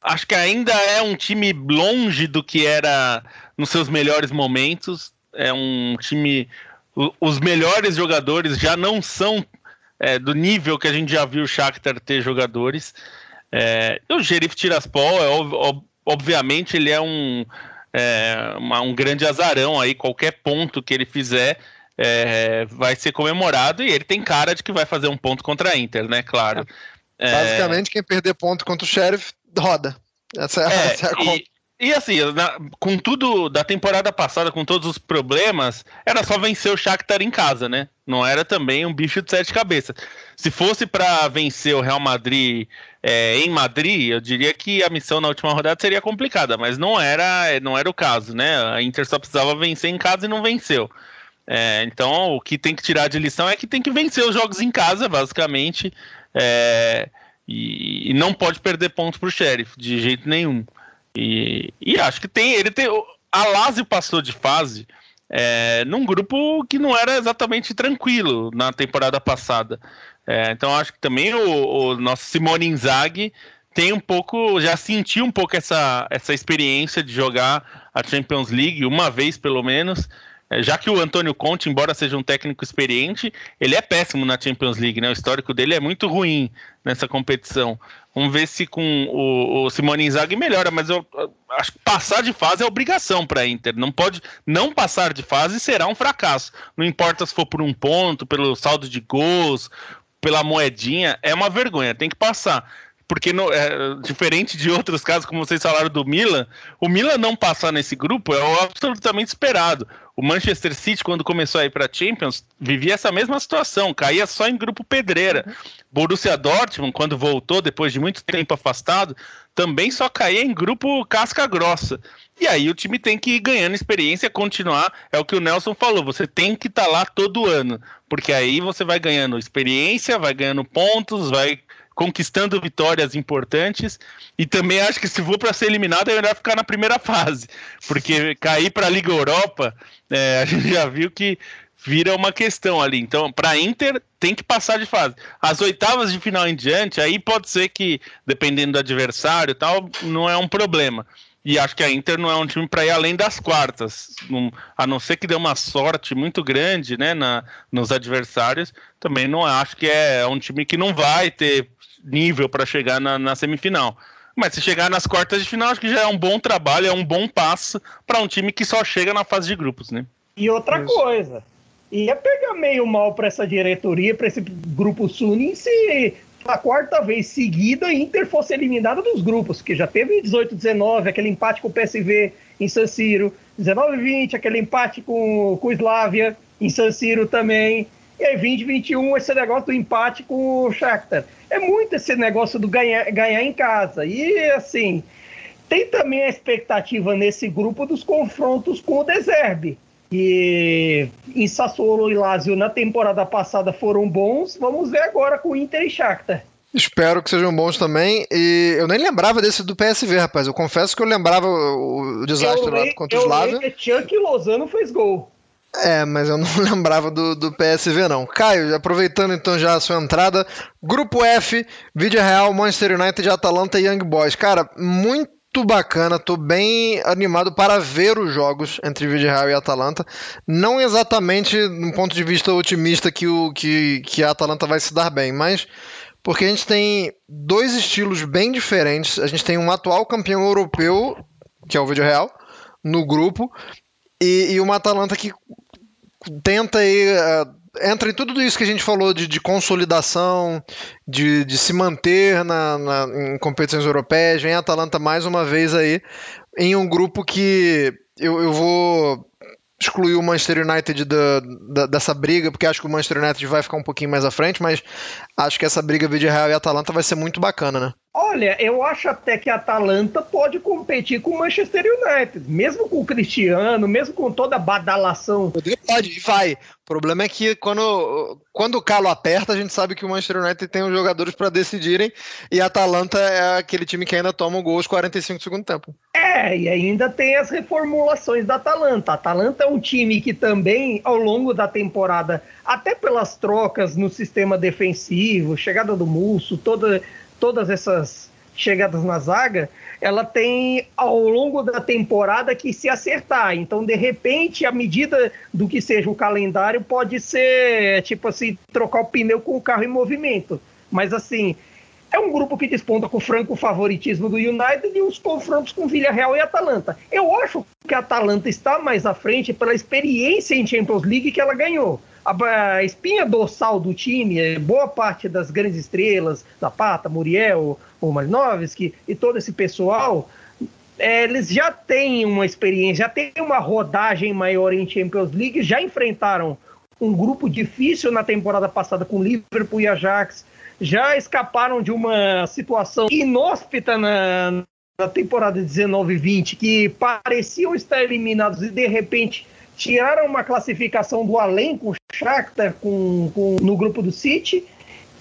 acho que ainda é um time longe do que era nos seus melhores momentos. É um time. Os melhores jogadores já não são é, do nível que a gente já viu o Shakhtar ter jogadores. É, o Sheriff Tiraspol é obviamente ele é um, é, uma, um grande azarão aí, qualquer ponto que ele fizer é, vai ser comemorado e ele tem cara de que vai fazer um ponto contra a Inter, né? Claro. É, basicamente, quem perder ponto contra o Sheriff roda. Essa é, é essa é a conta. E assim, na, com tudo da temporada passada, com todos os problemas, era só vencer o Shakhtar em casa, né? Não era também um bicho de sete cabeças. Se fosse para vencer o Real Madrid é, em Madrid, eu diria que a missão na última rodada seria complicada, mas não era, não era o caso, né? A Inter só precisava vencer em casa e não venceu. É, então, o que tem que tirar de lição é que tem que vencer os jogos em casa, basicamente, é, e, e, não pode perder pontos para o Sheriff, de jeito nenhum. E, e acho que tem. Ele tem. A Lazio passou de fase é, num grupo que não era exatamente tranquilo na temporada passada. É, então acho que também o, o, nosso Simone Inzaghi tem um pouco, já sentiu um pouco essa, essa experiência de jogar a Champions League uma vez pelo menos. É, já que o Antônio Conte, embora seja um técnico experiente, ele é péssimo na Champions League, né? O histórico dele é muito ruim nessa competição. Vamos ver se com o, o Simone Inzaghi melhora, mas eu acho que passar de fase é obrigação para a Inter. Não pode não passar de fase será um fracasso. Não importa se for por um ponto, pelo saldo de gols, pela moedinha, é uma vergonha, tem que passar porque no, é, diferente de outros casos, como vocês falaram do Milan, o Milan não passar nesse grupo é absolutamente esperado. O Manchester City, quando começou a ir para Champions, vivia essa mesma situação, caía só em grupo pedreira. Borussia Dortmund, quando voltou depois de muito tempo afastado, também só caía em grupo casca grossa. E aí o time tem que ir ganhando experiência, continuar. É o que o Nelson falou. Você tem que estar tá lá todo ano, porque aí você vai ganhando experiência, vai ganhando pontos, vai conquistando vitórias importantes. E também acho que se for para ser eliminado, é melhor ficar na primeira fase, porque cair para a Liga Europa, é, a gente já viu que vira uma questão ali. Então, para Inter, tem que passar de fase. As oitavas de final em diante, aí pode ser que, dependendo do adversário tal, não é um problema. E acho que a Inter não é um time para ir além das quartas, a não ser que dê uma sorte muito grande né, na, nos adversários. Também não acho que é um time que não vai ter nível para chegar na, na, semifinal. Mas se chegar nas quartas de final, acho que já é um bom trabalho, é um bom passo para um time que só chega na fase de grupos, né? E outra Isso. coisa, ia pegar meio mal para essa diretoria, para esse grupo Sunin, se a quarta vez seguida a Inter fosse eliminada dos grupos, que já teve 18-19, aquele empate com o PSV em San Siro, 19-20, aquele empate com, com o Slavia em San Siro também. E aí, 2021, esse negócio do empate com o Shakhtar. É muito esse negócio do ganhar, ganhar em casa. E, assim, tem também a expectativa nesse grupo dos confrontos com o Deserbe. E em Sassuolo e Lazio na temporada passada foram bons. Vamos ver agora com o Inter e Shakhtar. Espero que sejam bons também. E eu nem lembrava desse do PSV, rapaz. Eu confesso que eu lembrava o desastre eu lá contra o Slavia. Eu que Chuck Lozano fez gol. É, mas eu não lembrava do, do PSV, não. Caio, aproveitando então já a sua entrada, Grupo F, Vídeo Real, Manchester United, Atalanta e Young Boys. Cara, muito bacana, tô bem animado para ver os jogos entre Vídeo Real e Atalanta. Não exatamente no ponto de vista otimista que, o, que, que a Atalanta vai se dar bem, mas porque a gente tem dois estilos bem diferentes. A gente tem um atual campeão europeu, que é o Vídeo Real, no grupo, e, e uma Atalanta que tenta aí. Uh, entra em tudo isso que a gente falou de, de consolidação, de, de, se manter na, na, em competições europeias. Vem a Atalanta mais uma vez aí em um grupo que eu, eu vou excluir o Manchester United da, da, dessa briga, porque acho que o Manchester United vai ficar um pouquinho mais à frente, mas acho que essa briga Real e Atalanta vai ser muito bacana, né? Olha, eu acho até que a Atalanta pode competir com o Manchester United, mesmo com o Cristiano, mesmo com toda a badalação. Pode, vai. O problema é que quando, quando o calo aperta, a gente sabe que o Manchester United tem os jogadores para decidirem e a Atalanta é aquele time que ainda toma o gol aos 45 do segundo tempo. É, e ainda tem as reformulações da Atalanta. A Atalanta é um time que também, ao longo da temporada, até pelas trocas no sistema defensivo, chegada do Musso, toda todas essas chegadas na zaga, ela tem ao longo da temporada que se acertar. Então, de repente, a medida do que seja o calendário pode ser tipo assim, trocar o pneu com o carro em movimento. Mas assim, é um grupo que desponta com o franco favoritismo do United e os confrontos com Villarreal e Atalanta. Eu acho que a Atalanta está mais à frente pela experiência em Champions League que ela ganhou a, espinha dorsal do time, é boa parte das grandes estrelas, Zapata, Muriel, o Malinovski e todo esse pessoal, é, eles já têm uma experiência, já têm uma rodagem maior em Champions League, já enfrentaram um grupo difícil na temporada passada com Liverpool e Ajax, já escaparam de uma situação inóspita na, na temporada 19-20, que pareciam estar eliminados e de repente tiraram uma classificação do além com o Shakhtar com, com, no grupo do City.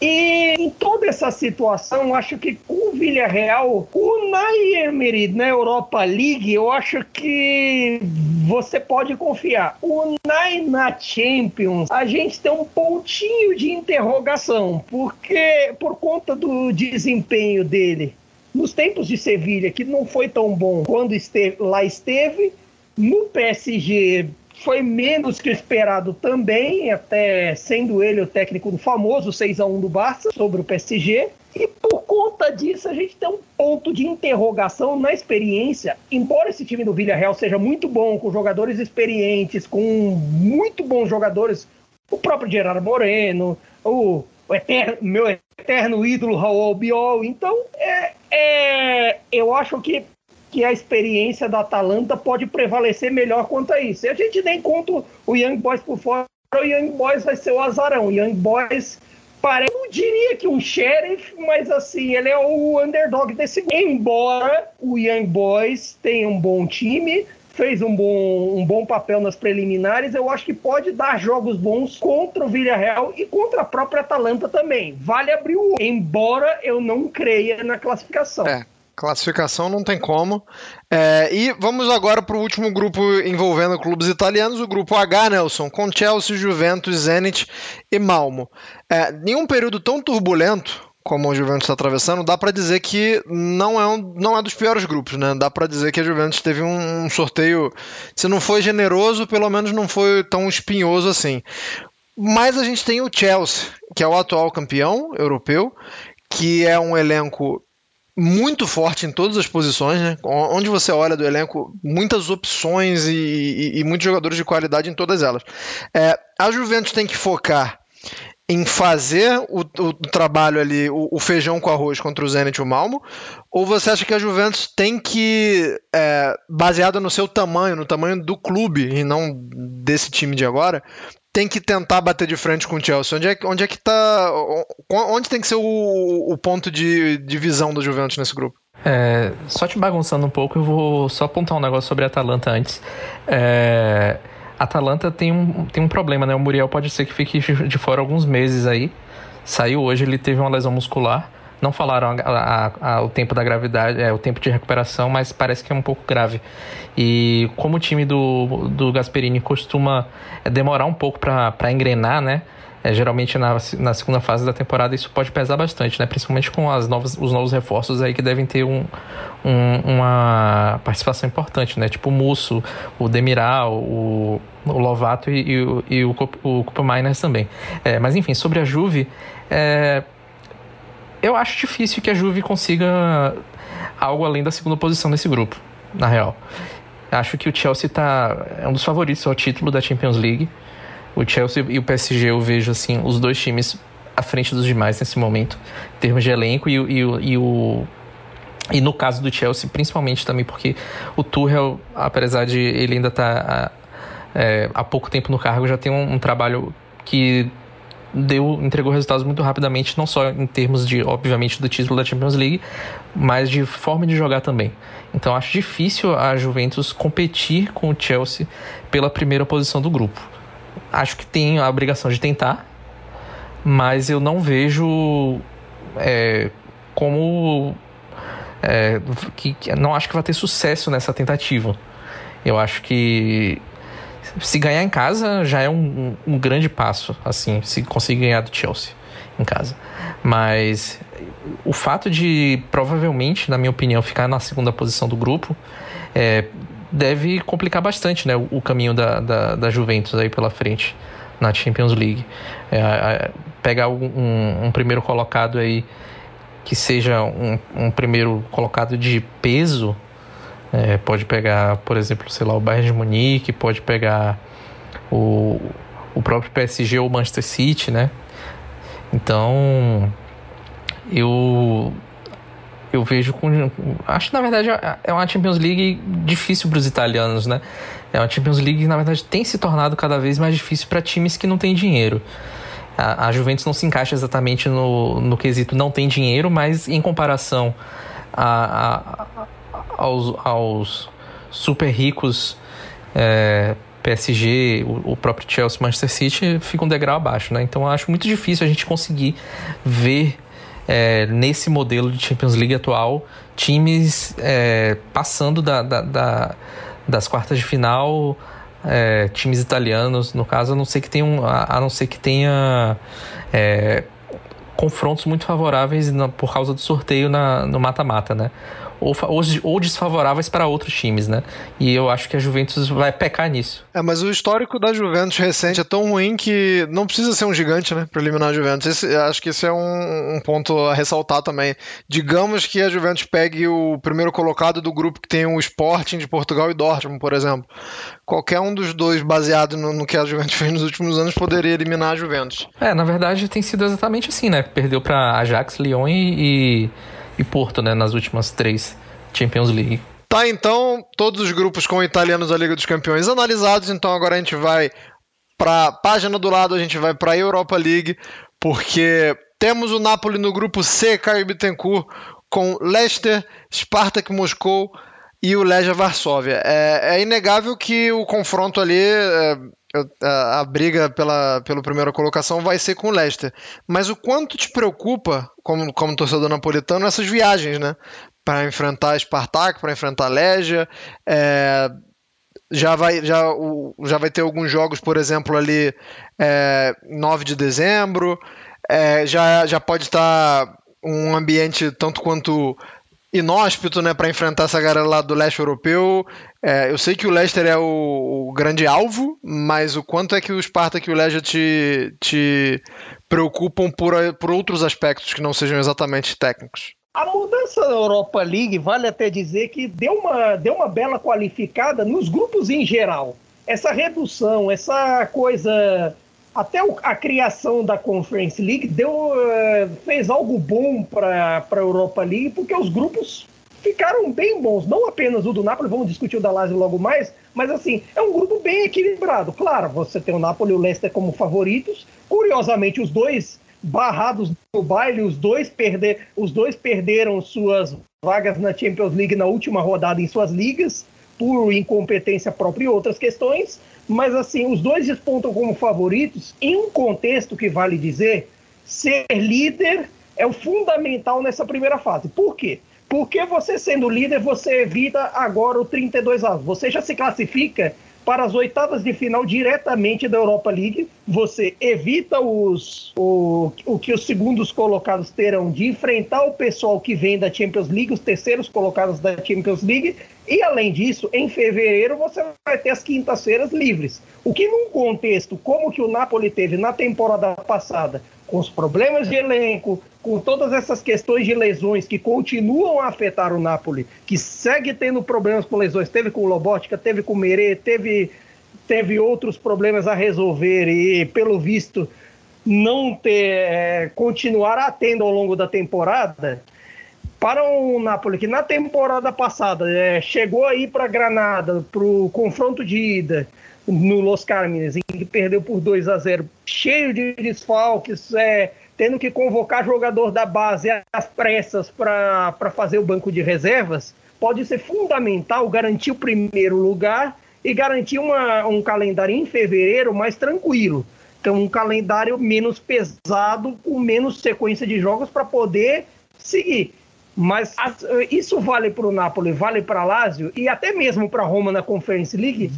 E em toda essa situação, acho que com o Villarreal, o Nai na Europa League, eu acho que você pode confiar. O Nai na Champions, a gente tem um pontinho de interrogação, porque por conta do desempenho dele nos tempos de Sevilha, que não foi tão bom quando esteve, lá esteve, no PSG foi menos que o esperado também, até sendo ele o técnico do famoso 6 a 1 do Barça sobre o PSG. E por conta disso, a gente tem um ponto de interrogação na experiência. Embora esse time do Villarreal seja muito bom, com jogadores experientes, com muito bons jogadores, o próprio Gerardo Moreno, o, o eterno, meu eterno ídolo Raul Albiol. Então, é, é, eu acho que que a experiência da Atalanta pode prevalecer melhor quanto a isso. E a gente nem conta o Young Boys por fora, o Young Boys vai ser o azarão. O Young Boys parece, não diria que um sheriff, mas assim, ele é o underdog desse. Embora o Young Boys tenha um bom time, fez um bom, um bom papel nas preliminares, eu acho que pode dar jogos bons contra o Villarreal e contra a própria Atalanta também. Vale abrir o embora eu não creia na classificação. É. Classificação não tem como. É, e vamos agora para o último grupo envolvendo clubes italianos, o grupo H, Nelson, com Chelsea, Juventus, Zenit e Malmo. É, em um período tão turbulento como o Juventus está atravessando, dá para dizer que não é, um, não é dos piores grupos, né? Dá para dizer que a Juventus teve um, um sorteio, se não foi generoso, pelo menos não foi tão espinhoso assim. Mas a gente tem o Chelsea, que é o atual campeão europeu, que é um elenco muito forte em todas as posições, né? Onde você olha do elenco, muitas opções e, e, e muitos jogadores de qualidade em todas elas. É, a Juventus tem que focar em fazer o, o trabalho ali, o, o, feijão com arroz contra o Zenit e o Malmo? Ou você acha que a Juventus tem que, é, baseada no seu tamanho, no tamanho do clube e não desse time de agora, tem que tentar bater de frente com o Chelsea? Onde é, onde é que tá. Onde tem que ser o, o ponto de, de visão do Juventus nesse grupo? É, só te bagunçando um pouco, eu vou só apontar um negócio sobre a Atalanta antes. É, a Atalanta tem um, tem um problema, né? O Muriel pode ser que fique de fora alguns meses aí. Saiu hoje, ele teve uma lesão muscular. Não falaram a, a, a, o tempo da gravidade, é, o tempo de recuperação, mas parece que é um pouco grave. E como o time do, do Gasperini costuma é, demorar um pouco para engrenar, né? É, geralmente na, na segunda fase da temporada isso pode pesar bastante, né? Principalmente com as novas, os novos reforços aí que devem ter um, um, uma participação importante, né? Tipo o Musso, o Demiral, o, o Lovato e, e, o, e o, o Copa Miners também. É, mas enfim, sobre a Juve, é, eu acho difícil que a Juve consiga algo além da segunda posição nesse grupo, na real. Acho que o Chelsea tá, é um dos favoritos ao título da Champions League. O Chelsea e o PSG eu vejo assim os dois times à frente dos demais nesse momento, em termos de elenco e, e, e o e no caso do Chelsea, principalmente também porque o Tuchel, apesar de ele ainda estar tá, é, há pouco tempo no cargo, já tem um, um trabalho que deu entregou resultados muito rapidamente, não só em termos de, obviamente, do título da Champions League, mas de forma de jogar também. Então acho difícil a Juventus competir com o Chelsea pela primeira posição do grupo. Acho que tem a obrigação de tentar, mas eu não vejo é, como é, que, não acho que vai ter sucesso nessa tentativa. Eu acho que se ganhar em casa já é um, um, grande passo, assim, se conseguir ganhar do Chelsea em casa. Mas o fato de provavelmente, na minha opinião, ficar na segunda posição do grupo é, deve complicar bastante né, o, o caminho da, da, da, Juventus aí pela frente na Champions League. É, pegar um, um, primeiro colocado aí que seja um, um primeiro colocado de peso é, pode pegar, por exemplo, sei lá, o Bayern de Munique, pode pegar o, o próprio PSG ou o Manchester City, né? Então, eu eu vejo com acho na verdade é uma Champions League difícil para os italianos, né? É uma Champions League que na verdade tem se tornado cada vez mais difícil para times que não têm dinheiro. A, a, Juventus não se encaixa exatamente no, no quesito não tem dinheiro, mas em comparação a, a aos, aos super ricos é, PSG, o, próprio Chelsea, Manchester City fica um degrau abaixo, né? Então acho muito difícil a gente conseguir ver é, nesse modelo de Champions League atual times é, passando da, da, da, das quartas de final, é, times italianos, no caso, a não ser que tenha, a não ser que tenha é, confrontos muito favoráveis na, por causa do sorteio na, no mata-mata, né? Ou, ou, ou desfavoráveis para outros times, né? E eu acho que a Juventus vai pecar nisso. É, mas o histórico da Juventus recente é tão ruim que não precisa ser um gigante, né, para eliminar a Juventus. Esse, acho que esse é um, um, ponto a ressaltar também. Digamos que a Juventus pegue o primeiro colocado do grupo que tem o Sporting de Portugal e Dortmund, por exemplo. Qualquer um dos dois, baseado no, no que a Juventus fez nos últimos anos, poderia eliminar a Juventus. É, na verdade tem sido exatamente assim, né? Perdeu para Ajax, Lyon e, e Porto, né, nas últimas três Champions League. Tá, então, todos os grupos com italianos da Liga dos Campeões analisados, então agora a gente vai para página do lado, a gente vai para a Europa League, porque temos o Napoli no grupo C, Caio Bittencourt, com Leicester, Spartak Moscou e o Legia Varsóvia. É, é inegável que o confronto ali é, a, a, briga pela, pela primeira colocação vai ser com o Leicester. Mas o quanto te preocupa, como, como torcedor napolitano, essas viagens, né? Para enfrentar Spartak, para enfrentar Legia. É, já, vai, já, o, já vai ter alguns jogos, por exemplo, ali é, 9 de dezembro. É, já, já pode estar um ambiente tanto quanto inóspito, né, para enfrentar essa galera lá do leste europeu. É, eu sei que o Leicester é o, o, grande alvo, mas o quanto é que o Spartak e o Legia te, te preocupam por, por outros aspectos que não sejam exatamente técnicos? A mudança da Europa League vale até dizer que deu uma, deu uma bela qualificada nos grupos em geral. Essa redução, essa coisa até a criação da Conference League deu, eh, fez algo bom para a Europa League, porque os grupos ficaram bem bons. Não apenas o do Napoli, vamos discutir o da Lazio logo mais, mas assim, é um grupo bem equilibrado. Claro, você tem o Napoli e o Leicester como favoritos. Curiosamente, os dois barrados no baile, os dois, perder, os dois perderam suas vagas na Champions League na última rodada em suas ligas, por incompetência própria e outras questões. Mas assim, os dois despontam como favoritos em um contexto que vale dizer ser líder é o fundamental nessa primeira fase. Por quê? Porque você sendo líder, você evita agora o 32 avos. Você já se classifica para as oitavas de final diretamente da Europa League. Você evita os, o, o que os segundos colocados terão de enfrentar o pessoal que vem da Champions League, os terceiros colocados da Champions League. E além disso, em fevereiro você vai ter as quintas-feiras livres. O que num contexto como que o Napoli teve na temporada passada, com os problemas de elenco, com todas essas questões de lesões que continuam a afetar o Napoli, que segue tendo problemas com lesões, teve com o Lobotka, teve com o Merê, teve, teve outros problemas a resolver e, pelo visto, não ter, é, continuar atendo ao longo da temporada, para o Napoli, que na temporada passada é, chegou aí para Granada, para o confronto de ida, no Los Carmines, em que perdeu por 2 a 0 cheio de desfalques, é, tendo que convocar jogador da base às pressas para fazer o banco de reservas, pode ser fundamental garantir o primeiro lugar e garantir uma, um calendário em fevereiro mais tranquilo. Então, um calendário menos pesado, com menos sequência de jogos para poder seguir. Mas as, isso vale para o Napoli, vale para Lazio e até mesmo para Roma na Conference League.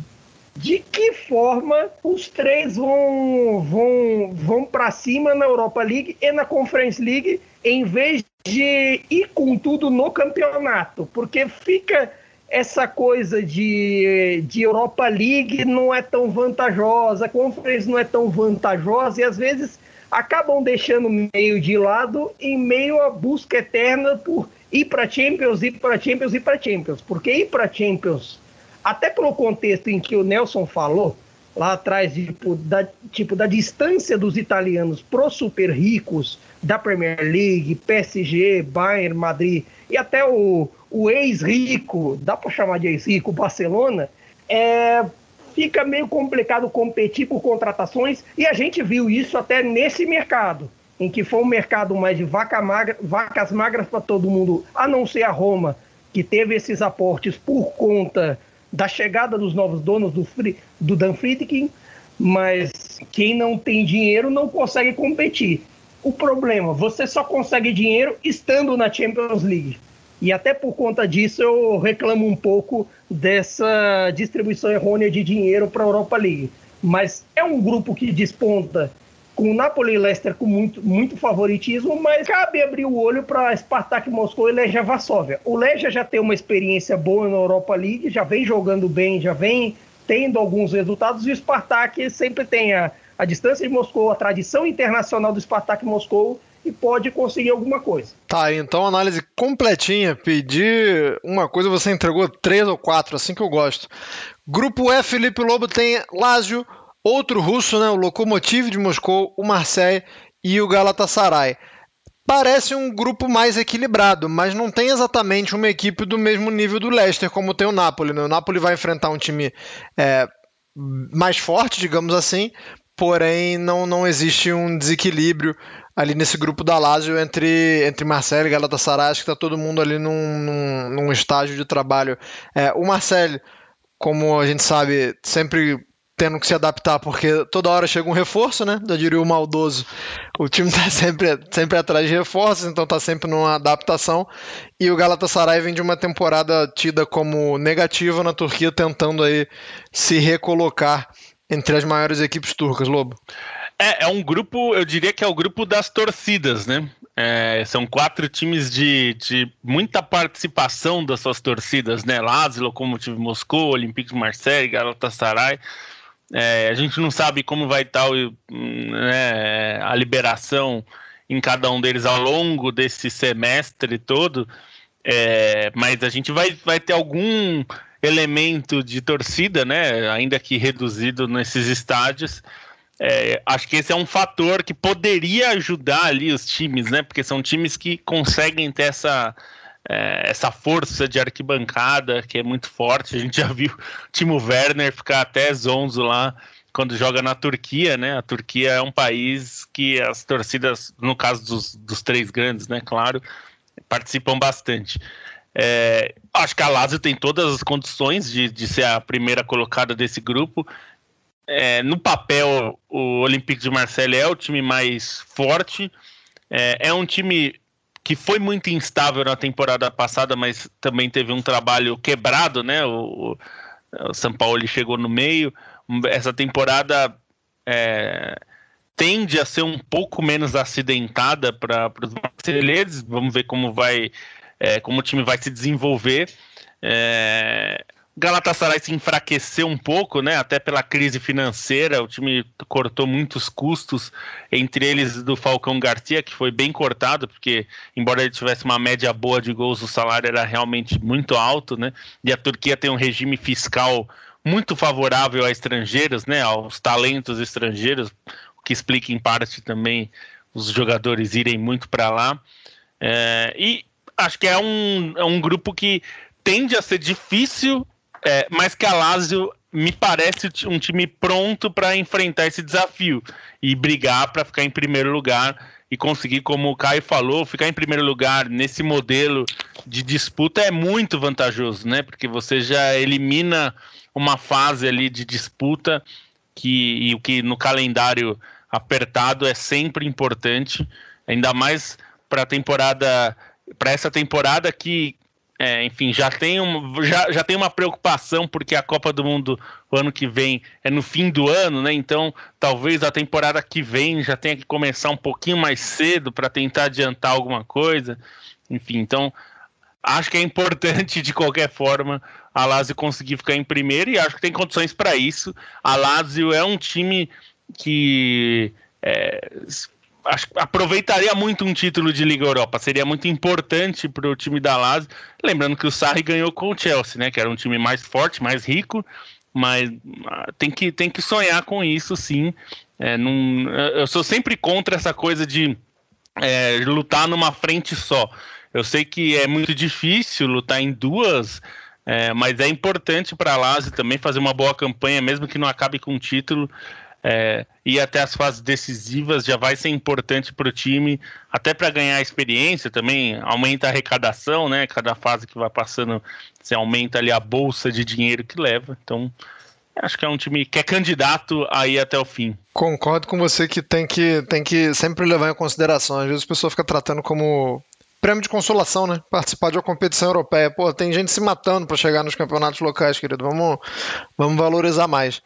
De que forma os três vão, vão, vão para cima na Europa League e na Conference League, em vez de ir com tudo no campeonato? Porque fica essa coisa de, de Europa League não é tão vantajosa, Conference não é tão vantajosa, e às vezes acabam deixando meio de lado em meio à busca eterna por ir para Champions, ir para Champions, ir para Champions. Porque ir para Champions, até pelo contexto em que o Nelson falou, lá atrás, tipo, da, tipo, da distância dos italianos pro super ricos da Premier League, PSG, Bayern, Madrid e até o, o ex-rico, dá para chamar de ex-rico, Barcelona, é, fica meio complicado competir por contratações e a gente viu isso até nesse mercado, em que foi um mercado mais de vaca magra, vacas magras para todo mundo, a não ser a Roma, que teve esses aportes por conta da chegada dos novos donos do, do Dan Friedkin, mas quem não tem dinheiro não consegue competir. O problema, você só consegue dinheiro estando na Champions League. E até por conta disso eu reclamo um pouco dessa distribuição errônea de dinheiro para a Europa League. Mas é um grupo que desponta com o Napoli e Leicester com muito, muito favoritismo, mas cabe abrir o olho para Spartak Moscou e Legia Varsóvia. O Legia já tem uma experiência boa na Europa League, já vem jogando bem, já vem tendo alguns resultados, e o Spartak sempre tem a, a distância de Moscou, a tradição internacional do Spartak Moscou e pode conseguir alguma coisa. Tá, então análise completinha. Pedir uma coisa, você entregou três ou quatro, assim que eu gosto. Grupo E, Felipe Lobo tem Lazio, outro russo, né, o Lokomotiv de Moscou, o Marseille e o Galatasaray. Parece um grupo mais equilibrado, mas não tem exatamente uma equipe do mesmo nível do Leicester, como tem o Napoli. Né? O Napoli vai enfrentar um time é, mais forte, digamos assim, porém não, não existe um desequilíbrio ali nesse grupo da Lazio entre, entre Marcelo e Galatasaray. Acho que está todo mundo ali num, num, num estágio de trabalho. É, o Marcelo, como a gente sabe, sempre tendo que se adaptar, porque toda hora chega um reforço, né? Já diria o maldoso. O time está sempre, sempre atrás de reforços, então está sempre numa adaptação. E o Galatasaray vem de uma temporada tida como negativa na Turquia, tentando aí se recolocar entre as maiores equipes turcas, Lobo. É, é um grupo, eu diria que é o grupo das torcidas, né? É, são quatro times de, de muita participação das suas torcidas, né? Lazio, Lokomotiv Moscou, Olympique de Marseille, Galatasaray. É, a gente não sabe como vai estar o, né, a liberação em cada um deles ao longo desse semestre todo, é, mas a gente vai, vai ter algum elemento de torcida, né? Ainda que reduzido nesses estádios. É, acho que esse é um fator que poderia ajudar ali os times, né? Porque são times que conseguem ter essa, é, essa força de arquibancada que é muito forte. A gente já viu o Timo Werner ficar até zonzo lá quando joga na Turquia, né? A Turquia é um país que as torcidas, no caso dos, dos três grandes, né? Claro, participam bastante. É, acho que a Lazio tem todas as condições de, de ser a primeira colocada desse grupo é, no papel, o Olympique de Marseille é o time mais forte. É, é, um time que foi muito instável na temporada passada, mas também teve um trabalho quebrado, né? O, o São Paulo chegou no meio. Essa temporada é, tende a ser um pouco menos acidentada para os marcelenses. Vamos ver como vai, é, como o time vai se desenvolver. É, Galatasaray se enfraqueceu um pouco, né? Até pela crise financeira, o time cortou muitos custos, entre eles do Falcão Garcia, que foi bem cortado, porque embora ele tivesse uma média boa de gols, o salário era realmente muito alto, né? E a Turquia tem um regime fiscal muito favorável a estrangeiros, né? Aos talentos estrangeiros, o que explica em parte também os jogadores irem muito para lá. É, e acho que é um, é um grupo que tende a ser difícil é, mas que a Lazio me parece um time pronto para enfrentar esse desafio e brigar para ficar em primeiro lugar e conseguir, como o Caio falou, ficar em primeiro lugar nesse modelo de disputa é muito vantajoso, né? Porque você já elimina uma fase ali de disputa que e o que no calendário apertado é sempre importante, ainda mais para a temporada para essa temporada que é, enfim, já tem, um, já, já tem uma preocupação, porque a Copa do Mundo o ano que vem é no fim do ano, né? Então, talvez a temporada que vem já tenha que começar um pouquinho mais cedo para tentar adiantar alguma coisa. Enfim, então acho que é importante de qualquer forma a Lazio conseguir ficar em primeiro e acho que tem condições para isso. A Lazio é um time que é, acho, aproveitaria muito um título de Liga Europa. Seria muito importante para o time da Lazio. Lembrando que o Sarri ganhou com o Chelsea, né? Que era um time mais forte, mais rico. Mas ah, tem que, tem que sonhar com isso, sim. É, num, eu sou sempre contra essa coisa de é, lutar numa frente só. Eu sei que é muito difícil lutar em duas, é, mas é importante para a Lazio também fazer uma boa campanha, mesmo que não acabe com o título é, ir até as fases decisivas já vai ser importante para o time, até para ganhar experiência também, aumenta a arrecadação, né? Cada fase que vai passando, você aumenta ali a bolsa de dinheiro que leva. Então, acho que é um time que é candidato a ir até o fim. Concordo com você que tem que, tem que sempre levar em consideração. Às vezes a pessoa fica tratando como prêmio de consolação, né? Participar de uma competição europeia. Pô, tem gente se matando para chegar nos campeonatos locais, querido. Vamos, vamos valorizar mais.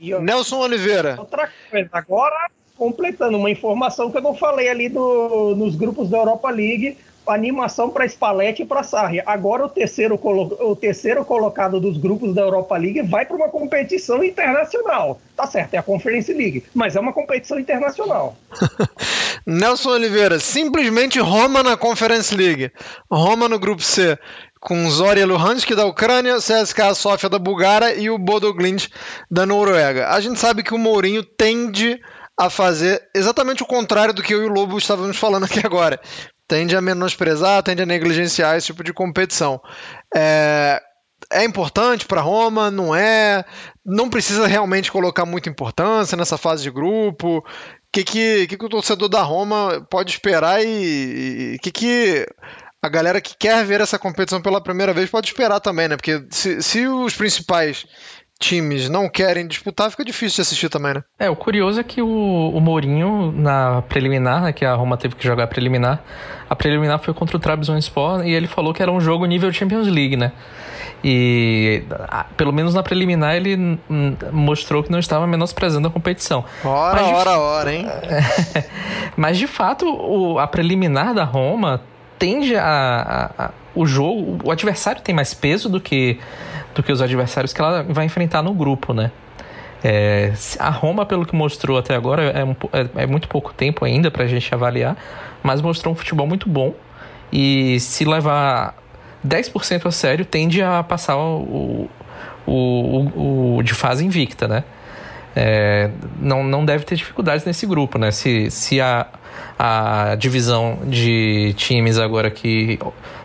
Eu... Nelson Oliveira. Outra coisa, agora completando uma informação que eu não falei ali do, nos grupos da Europa League, animação para Spalletti e para Sarri. Agora o terceiro, o terceiro colocado dos grupos da Europa League vai para uma competição internacional. Tá certo, é a Conference League, mas é uma competição internacional. Nelson Oliveira, simplesmente Roma na Conference League. Roma no grupo C com Zorya Luhansk da Ucrânia, CSKA Sofia da Bulgária e o Bodo da Noruega. A gente sabe que o Mourinho tende a fazer exatamente o contrário do que eu e o Lobo estávamos falando aqui agora tende a menosprezar, tende a negligenciar esse tipo de competição. É, é importante para Roma? Não é? Não precisa realmente colocar muita importância nessa fase de grupo? O que, que, que, que o torcedor da Roma pode esperar e o que, que a galera que quer ver essa competição pela primeira vez pode esperar também, né? Porque se, se os principais times não querem disputar, fica difícil de assistir também, né? É, o curioso é que o, o Mourinho, na preliminar, né, que a Roma teve que jogar a preliminar, a preliminar foi contra o Trabzonspor e ele falou que era um jogo nível Champions League, né? E pelo menos na preliminar ele mostrou que não estava menosprezando a competição. Ora, Mas, ora, ora, hein? Mas de fato, o, a preliminar da Roma tende a, a, a, o jogo, o adversário tem mais peso do que do que os adversários que ela vai enfrentar no grupo, né? É, a Roma, pelo que mostrou até agora, é, é, é muito pouco tempo ainda para a gente avaliar, mas mostrou um futebol muito bom. E se levar 10% a sério, tende a passar o, o, o, o de fase invicta, né? É, não, não deve ter dificuldades nesse grupo, né? Se, se a, a divisão de times agora que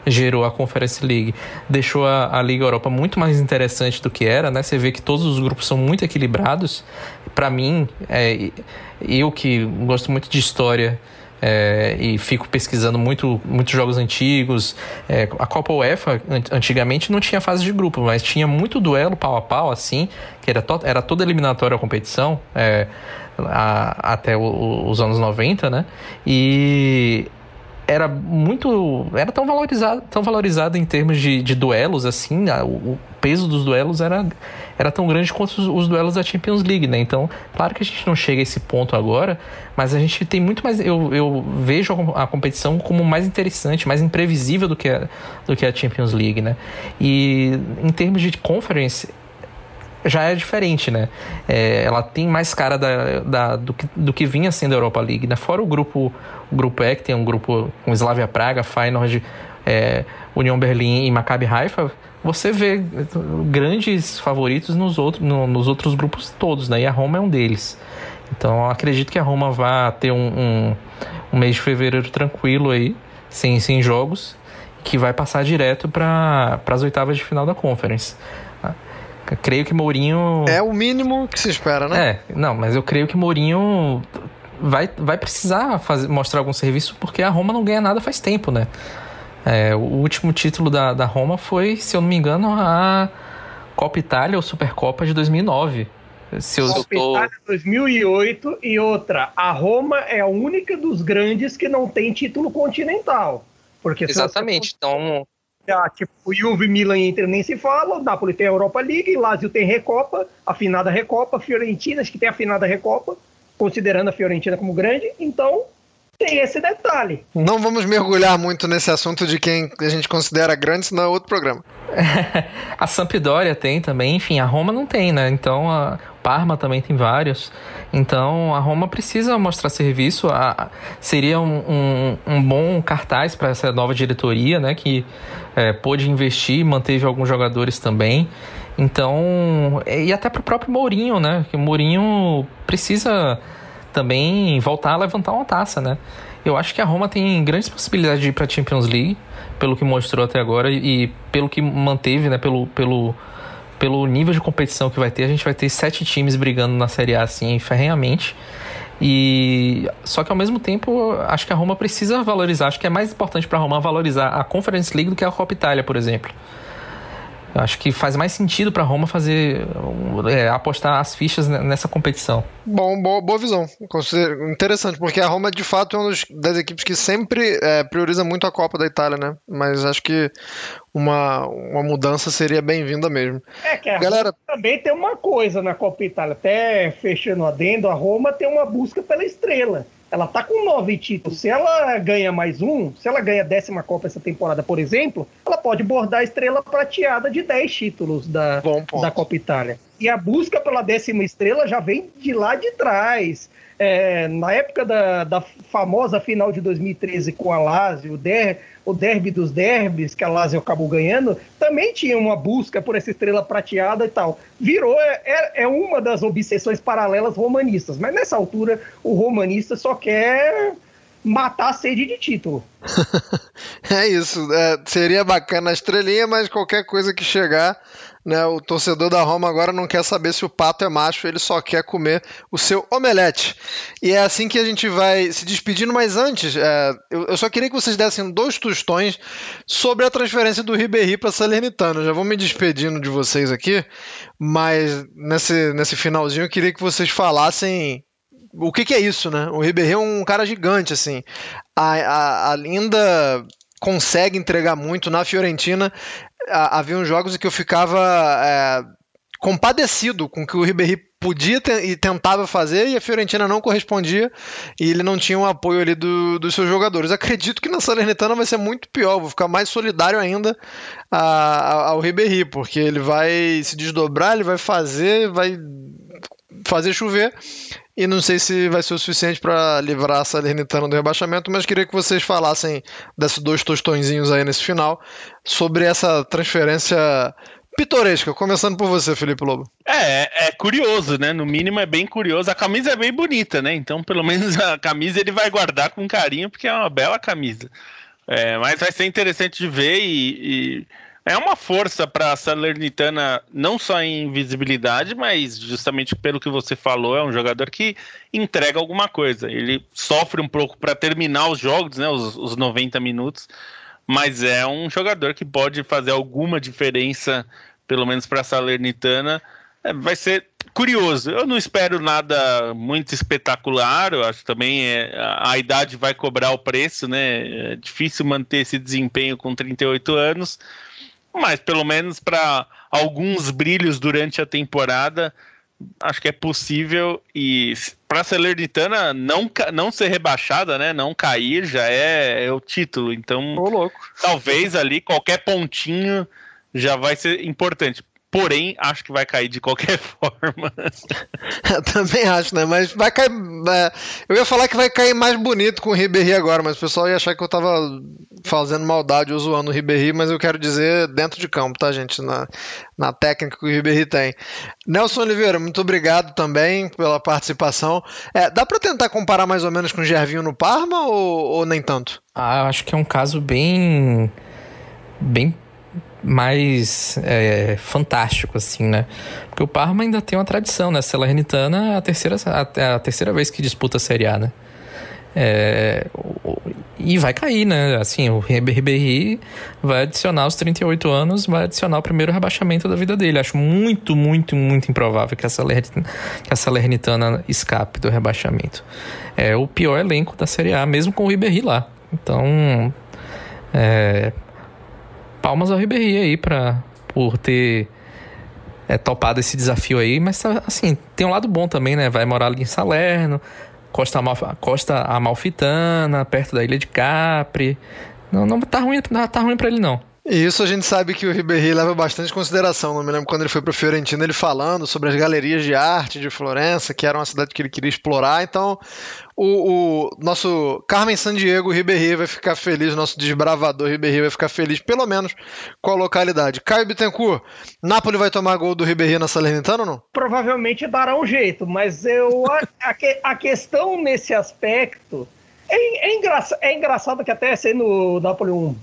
gerou a Conference League deixou a, a, Liga Europa muito mais interessante do que era, né? Você vê que todos os grupos são muito equilibrados. Para mim, é, eu que gosto muito de história é, e fico pesquisando muito, muitos jogos antigos. É, a Copa UEFA antigamente não tinha fase de grupo, mas tinha muito duelo pau a pau, assim, que era, to era toda eliminatória a competição. É, a, até o, os anos 90, né? E era muito. Era tão valorizado, tão valorizado em termos de, de duelos, assim, o, peso dos duelos era, era tão grande quanto os, os, duelos da Champions League, né? Então, claro que a gente não chega a esse ponto agora, mas a gente tem muito mais. Eu, eu vejo a, a competição como mais interessante, mais imprevisível do que, a, do que a Champions League, né? E em termos de conference, já é diferente, né? É, ela tem mais cara da, da, do, que, do que vinha sendo a Europa League, né? Fora o grupo, o grupo E, que tem um grupo com Slavia Praga, Feyenoord, é, União Berlim e Maccabi Haifa, você vê grandes favoritos nos, outro, no, nos outros grupos todos, né? E a Roma é um deles. Então acredito que a Roma vai ter um, um, um mês de fevereiro tranquilo aí, sem, sem jogos, que vai passar direto para as oitavas de final da Conference. creio que Mourinho. É o mínimo que se espera, né? É, não, mas eu creio que Mourinho vai, vai precisar fazer, mostrar algum serviço porque a Roma não ganha nada faz tempo, né? É, o último título da, da Roma foi, se eu não me engano, a Copa Itália ou Supercopa de 2009. Se eu... Copa Itália 2008 e outra, a Roma é a única dos grandes que não tem título continental. Porque Exatamente, você... então... Ah, tipo, o Juve, Milan e Inter nem se fala, o Napoli tem a Europa League, Lazio tem Recopa, a finada Recopa, Fiorentina, acho que tem a finada Recopa, considerando a Fiorentina como grande, então tem esse detalhe. Não vamos mergulhar muito nesse assunto de quem a gente considera grande, senão é outro programa. a Sampdoria tem também, enfim, a Roma não tem, né? Então a Parma também tem vários. Então a Roma precisa mostrar serviço. A, seria um, um, um bom cartaz para essa nova diretoria, né? Que é, pôde investir, manteve alguns jogadores também. Então, e até para o próprio Mourinho, né? Que o Mourinho precisa também voltar a levantar uma taça, né? Eu acho que a Roma tem grandes possibilidades de ir para a Champions League, pelo que mostrou até agora e pelo que manteve, né? Pelo, pelo, pelo nível de competição que vai ter, a gente vai ter sete times brigando na Série A assim ferrenhamente. E só que ao mesmo tempo, acho que a Roma precisa valorizar, acho que é mais importante para a Roma valorizar a Conference League do que a Copa Itália, por exemplo. Eu acho que faz mais sentido para Roma fazer é, apostar as fichas nessa competição. Bom, boa, boa visão. Interessante, porque a Roma de fato é uma das equipes que sempre é, prioriza muito a Copa da Itália, né? Mas acho que uma, uma mudança seria bem-vinda mesmo. É que a Galera... Roma também tem uma coisa na Copa Itália, até fechando adendo, a Roma tem uma busca pela estrela. Ela tá com nove títulos. Se ela ganha mais um, se ela ganha a décima Copa essa temporada, por exemplo, ela pode bordar a estrela prateada de dez títulos da, da Copa Itália. E a busca pela décima estrela já vem de lá de trás. É, na época da, da famosa final de 2013 com a Lazio, o, der, o derby dos derbys, que a Lazio acabou ganhando, também tinha uma busca por essa estrela prateada e tal. Virou, é, é, é uma das obsessões paralelas romanistas, mas nessa altura o romanista só quer matar a sede de título. é isso. É, seria bacana a estrelinha, mas qualquer coisa que chegar né? O torcedor da Roma agora não quer saber se o pato é macho, ele só quer comer o seu omelete. E é assim que a gente vai se despedindo, mas antes, é, eu, eu, só queria que vocês dessem dois tostões sobre a transferência do Ribéry para Salernitano. Já vou me despedindo de vocês aqui, mas nesse, nesse finalzinho eu queria que vocês falassem o que, que, é isso, né? O Ribéry é um cara gigante, assim. A, a, a Linda consegue entregar muito na Fiorentina havia jogos em que eu ficava é, compadecido com o que o Ribéry podia e tentava fazer e a Fiorentina não correspondia e ele não tinha o um apoio ali do, dos seus jogadores. Acredito que na Salernitana vai ser muito pior, vou ficar mais solidário ainda a, a, ao Ribéry, porque ele vai se desdobrar, ele vai fazer, vai fazer chover e não sei se vai ser o suficiente para livrar a Salernitana do rebaixamento, mas queria que vocês falassem desses dois tostõezinhos aí nesse final sobre essa transferência pitoresca, começando por você, Felipe Lobo. É, é curioso, né? No mínimo é bem curioso. A camisa é bem bonita, né? Então, pelo menos a camisa ele vai guardar com carinho, porque é uma bela camisa. É, mas vai ser interessante de ver e, e é uma força para a Salernitana, não só em visibilidade, mas justamente pelo que você falou, é um jogador que entrega alguma coisa. Ele sofre um pouco para terminar os jogos, né, os, os 90 minutos, mas é um jogador que pode fazer alguma diferença, pelo menos para a Salernitana. É, vai ser curioso. Eu não espero nada muito espetacular. Eu acho também é, a, idade vai cobrar o preço, né? É difícil manter esse desempenho com 38 anos mas pelo menos para alguns brilhos durante a temporada, acho que é possível e para a Salernitana não, não ser rebaixada, né, não cair já é, é o título. Então, talvez ali qualquer pontinho já vai ser importante. Porém, acho que vai cair de qualquer forma. Também acho, né? Mas vai cair. É, eu ia falar que vai cair mais bonito com o Ribéry agora, mas o pessoal ia achar que eu tava fazendo maldade ou zoando o Ribéry, mas eu quero dizer dentro de campo, tá, gente? Na, na técnica que o Ribéry tem. Nelson Oliveira, muito obrigado também pela participação. É, dá para tentar comparar mais ou menos com o Gervinho no Parma ou, ou nem tanto? Ah, eu acho que é um caso bem. bem mais é, fantástico, assim, né? Porque o Parma ainda tem uma tradição, né? Salernitana é a terceira, a, a terceira vez que disputa a Série A, né? É, e vai cair, né? Assim, o Ribéry vai adicionar aos 38 anos, vai adicionar o primeiro rebaixamento da vida dele. Acho muito, muito, muito improvável que a Salernitana, que a Salernitana escape do rebaixamento. É o pior elenco da Série A, mesmo com o Ribéry lá. Então, é, palmas ao Ribéry aí pra, por ter é, topado esse desafio aí, mas assim, tem um lado bom também, né? Vai morar ali em Salerno, Costa, Amalf Costa Amalfitana, perto da ilha de Capri. Não, não tá ruim, não tá ruim para ele não. E isso a gente sabe que o Ribéry leva bastante consideração. Não me lembro quando ele foi para Fiorentina, ele falando sobre as galerias de arte de Florença, que era uma cidade que ele queria explorar. Então, o, o nosso Carmen Sandiego Ribéry vai ficar feliz, nosso desbravador Ribéry vai ficar feliz, pelo menos com a localidade. Caio Bittencourt, Napoli vai tomar gol do Ribéry na Salernitana ou não? Provavelmente dará um jeito, mas eu a, a, a questão nesse aspecto é, é, engraçado, é engraçado que até sendo o Napoli um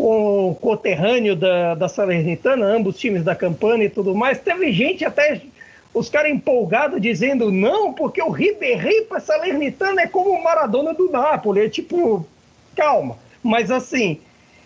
com coterrâneo da, da Salernitana, ambos times da Campana e tudo mais. Teve gente até, os caras empolgados, dizendo não, porque o Ribéry para Salernitana é como o Maradona do Napoli. É tipo, calma. Mas assim,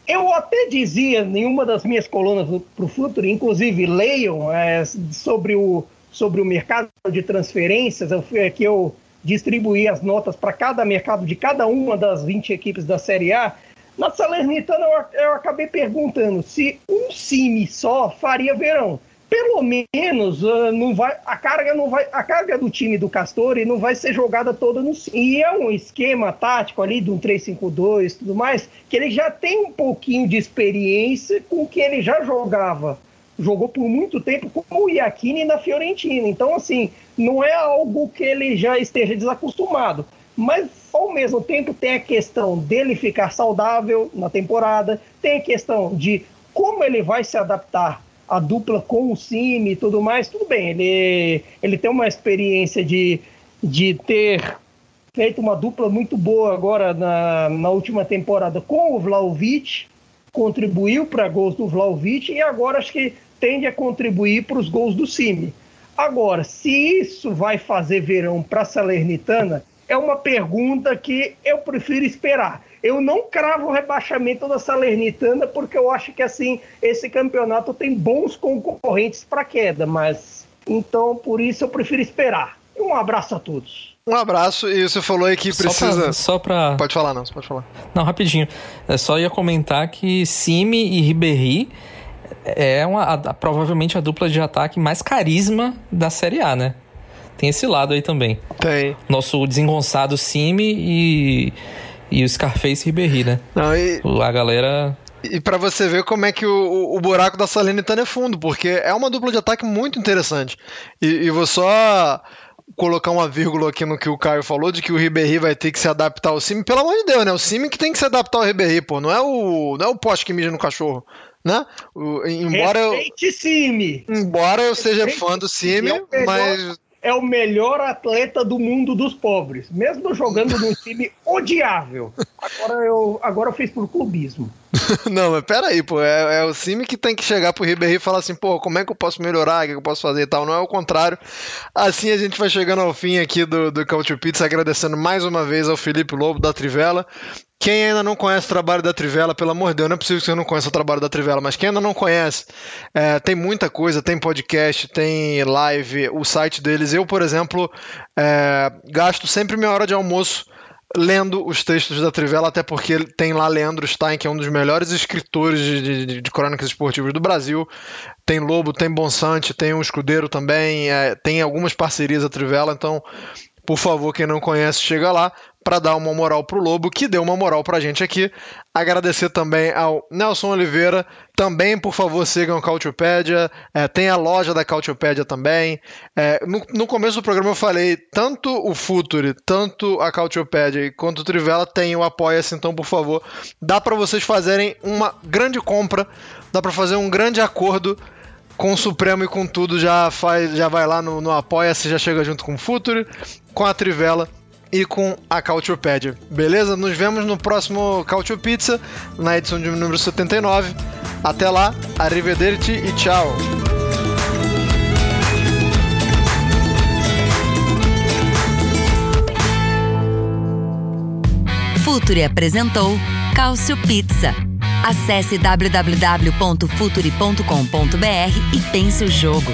eu até dizia em uma das minhas colunas para o futuro, inclusive leiam é, sobre, o, sobre o mercado de transferências, eu, é, que eu distribuí as notas para cada mercado de cada uma das 20 equipes da Série A. Na Salernitana eu, acabei perguntando se um cime só faria verão. Pelo menos uh, não vai, a carga não vai, a carga do time do Castori não vai ser jogada toda no E é um esquema tático ali de um 3-5-2 e tudo mais, que ele já tem um pouquinho de experiência com o que ele já jogava. Jogou por muito tempo com o Iacchini na Fiorentina. Então, assim, não é algo que ele já esteja desacostumado. Mas ao mesmo tempo tem a questão dele ficar saudável na temporada, tem a questão de como ele vai se adaptar à dupla com o Cime e tudo mais. Tudo bem, ele, ele tem uma experiência de, de ter feito uma dupla muito boa agora na, na última temporada com o Vlaovic, contribuiu para gols do Vlaovic e agora acho que tende a contribuir para os gols do Cime. Agora, se isso vai fazer verão para a Salernitana, é uma pergunta que eu prefiro esperar. Eu não cravo o rebaixamento da Salernitana porque eu acho que assim esse campeonato tem bons concorrentes para queda, mas então por isso eu prefiro esperar. Um abraço a todos. Um abraço e você falou aí que precisa. Só pra. Pode falar, não, você pode falar. Não, rapidinho. É só ia comentar que Simi e Ribéry é uma, a, provavelmente a dupla de ataque mais carisma da Série A, né? Tem esse lado aí também. Tem. Nosso desengonçado Cime e, e o Scarface Ribéry, né? Não, e... A galera e para você ver como é que o, o buraco da Salernitana é fundo, porque é uma dupla de ataque muito interessante. E, e vou só colocar uma vírgula aqui no que o Caio falou, de que o Ribéry vai ter que se adaptar ao Cime. Pelo amor de Deus, né? O Cime que tem que se adaptar ao Ribéry, pô. Não é o, não é o poste que mija no cachorro, né? O, embora Respeite eu, Cime! Embora eu seja fã do Cime, é mas é o melhor atleta do mundo dos pobres, mesmo jogando num time odiável. Agora eu, agora eu fiz por clubismo. Não, mas peraí, pô. É, é, o time que tem que chegar pro Ribéry e falar assim, pô, como é que eu posso melhorar? O que eu posso fazer e tal? Não é o contrário. Assim a gente vai chegando ao fim aqui do, do Culture Pizza, agradecendo mais uma vez ao Felipe Lobo da Trivela. Quem ainda não conhece o trabalho da Trivela, pelo amor de Deus, não é possível que você não conheça o trabalho da Trivela, mas quem ainda não conhece, é, tem muita coisa, tem podcast, tem live, o site deles. Eu, por exemplo, é, gasto sempre minha hora de almoço lendo os textos da Trivela, até porque tem lá Leandro Stein, que é um dos melhores escritores de, de, de crônicas esportivas do Brasil. Tem Lobo, tem Bonsante, tem um Escudeiro também, é, tem algumas parcerias da Trivela, então, por favor, quem não conhece, chega lá para dar uma moral pro Lobo, que deu uma moral pra gente aqui. Agradecer também ao Nelson Oliveira. Também, por favor, sigam Cautiopédia. É, tem a loja da Cautiopédia também. É, no, no, começo do programa eu falei, tanto o Futuri, tanto a Cautiopédia quanto o Trivela tem o Apoia-se, então, por favor, dá para vocês fazerem uma grande compra, dá para fazer um grande acordo com o Supremo e com tudo, já faz, já vai lá no, no Apoia-se, já chega junto com o Futuri, com a Trivela e com a Cautiopedia. Beleza? Nos vemos no próximo Cautio Pizza, na edição de número 79. Até lá, arrivederci e tchau! Futuri apresentou Calcio Pizza. Acesse www.futuri.com.br e pense o jogo.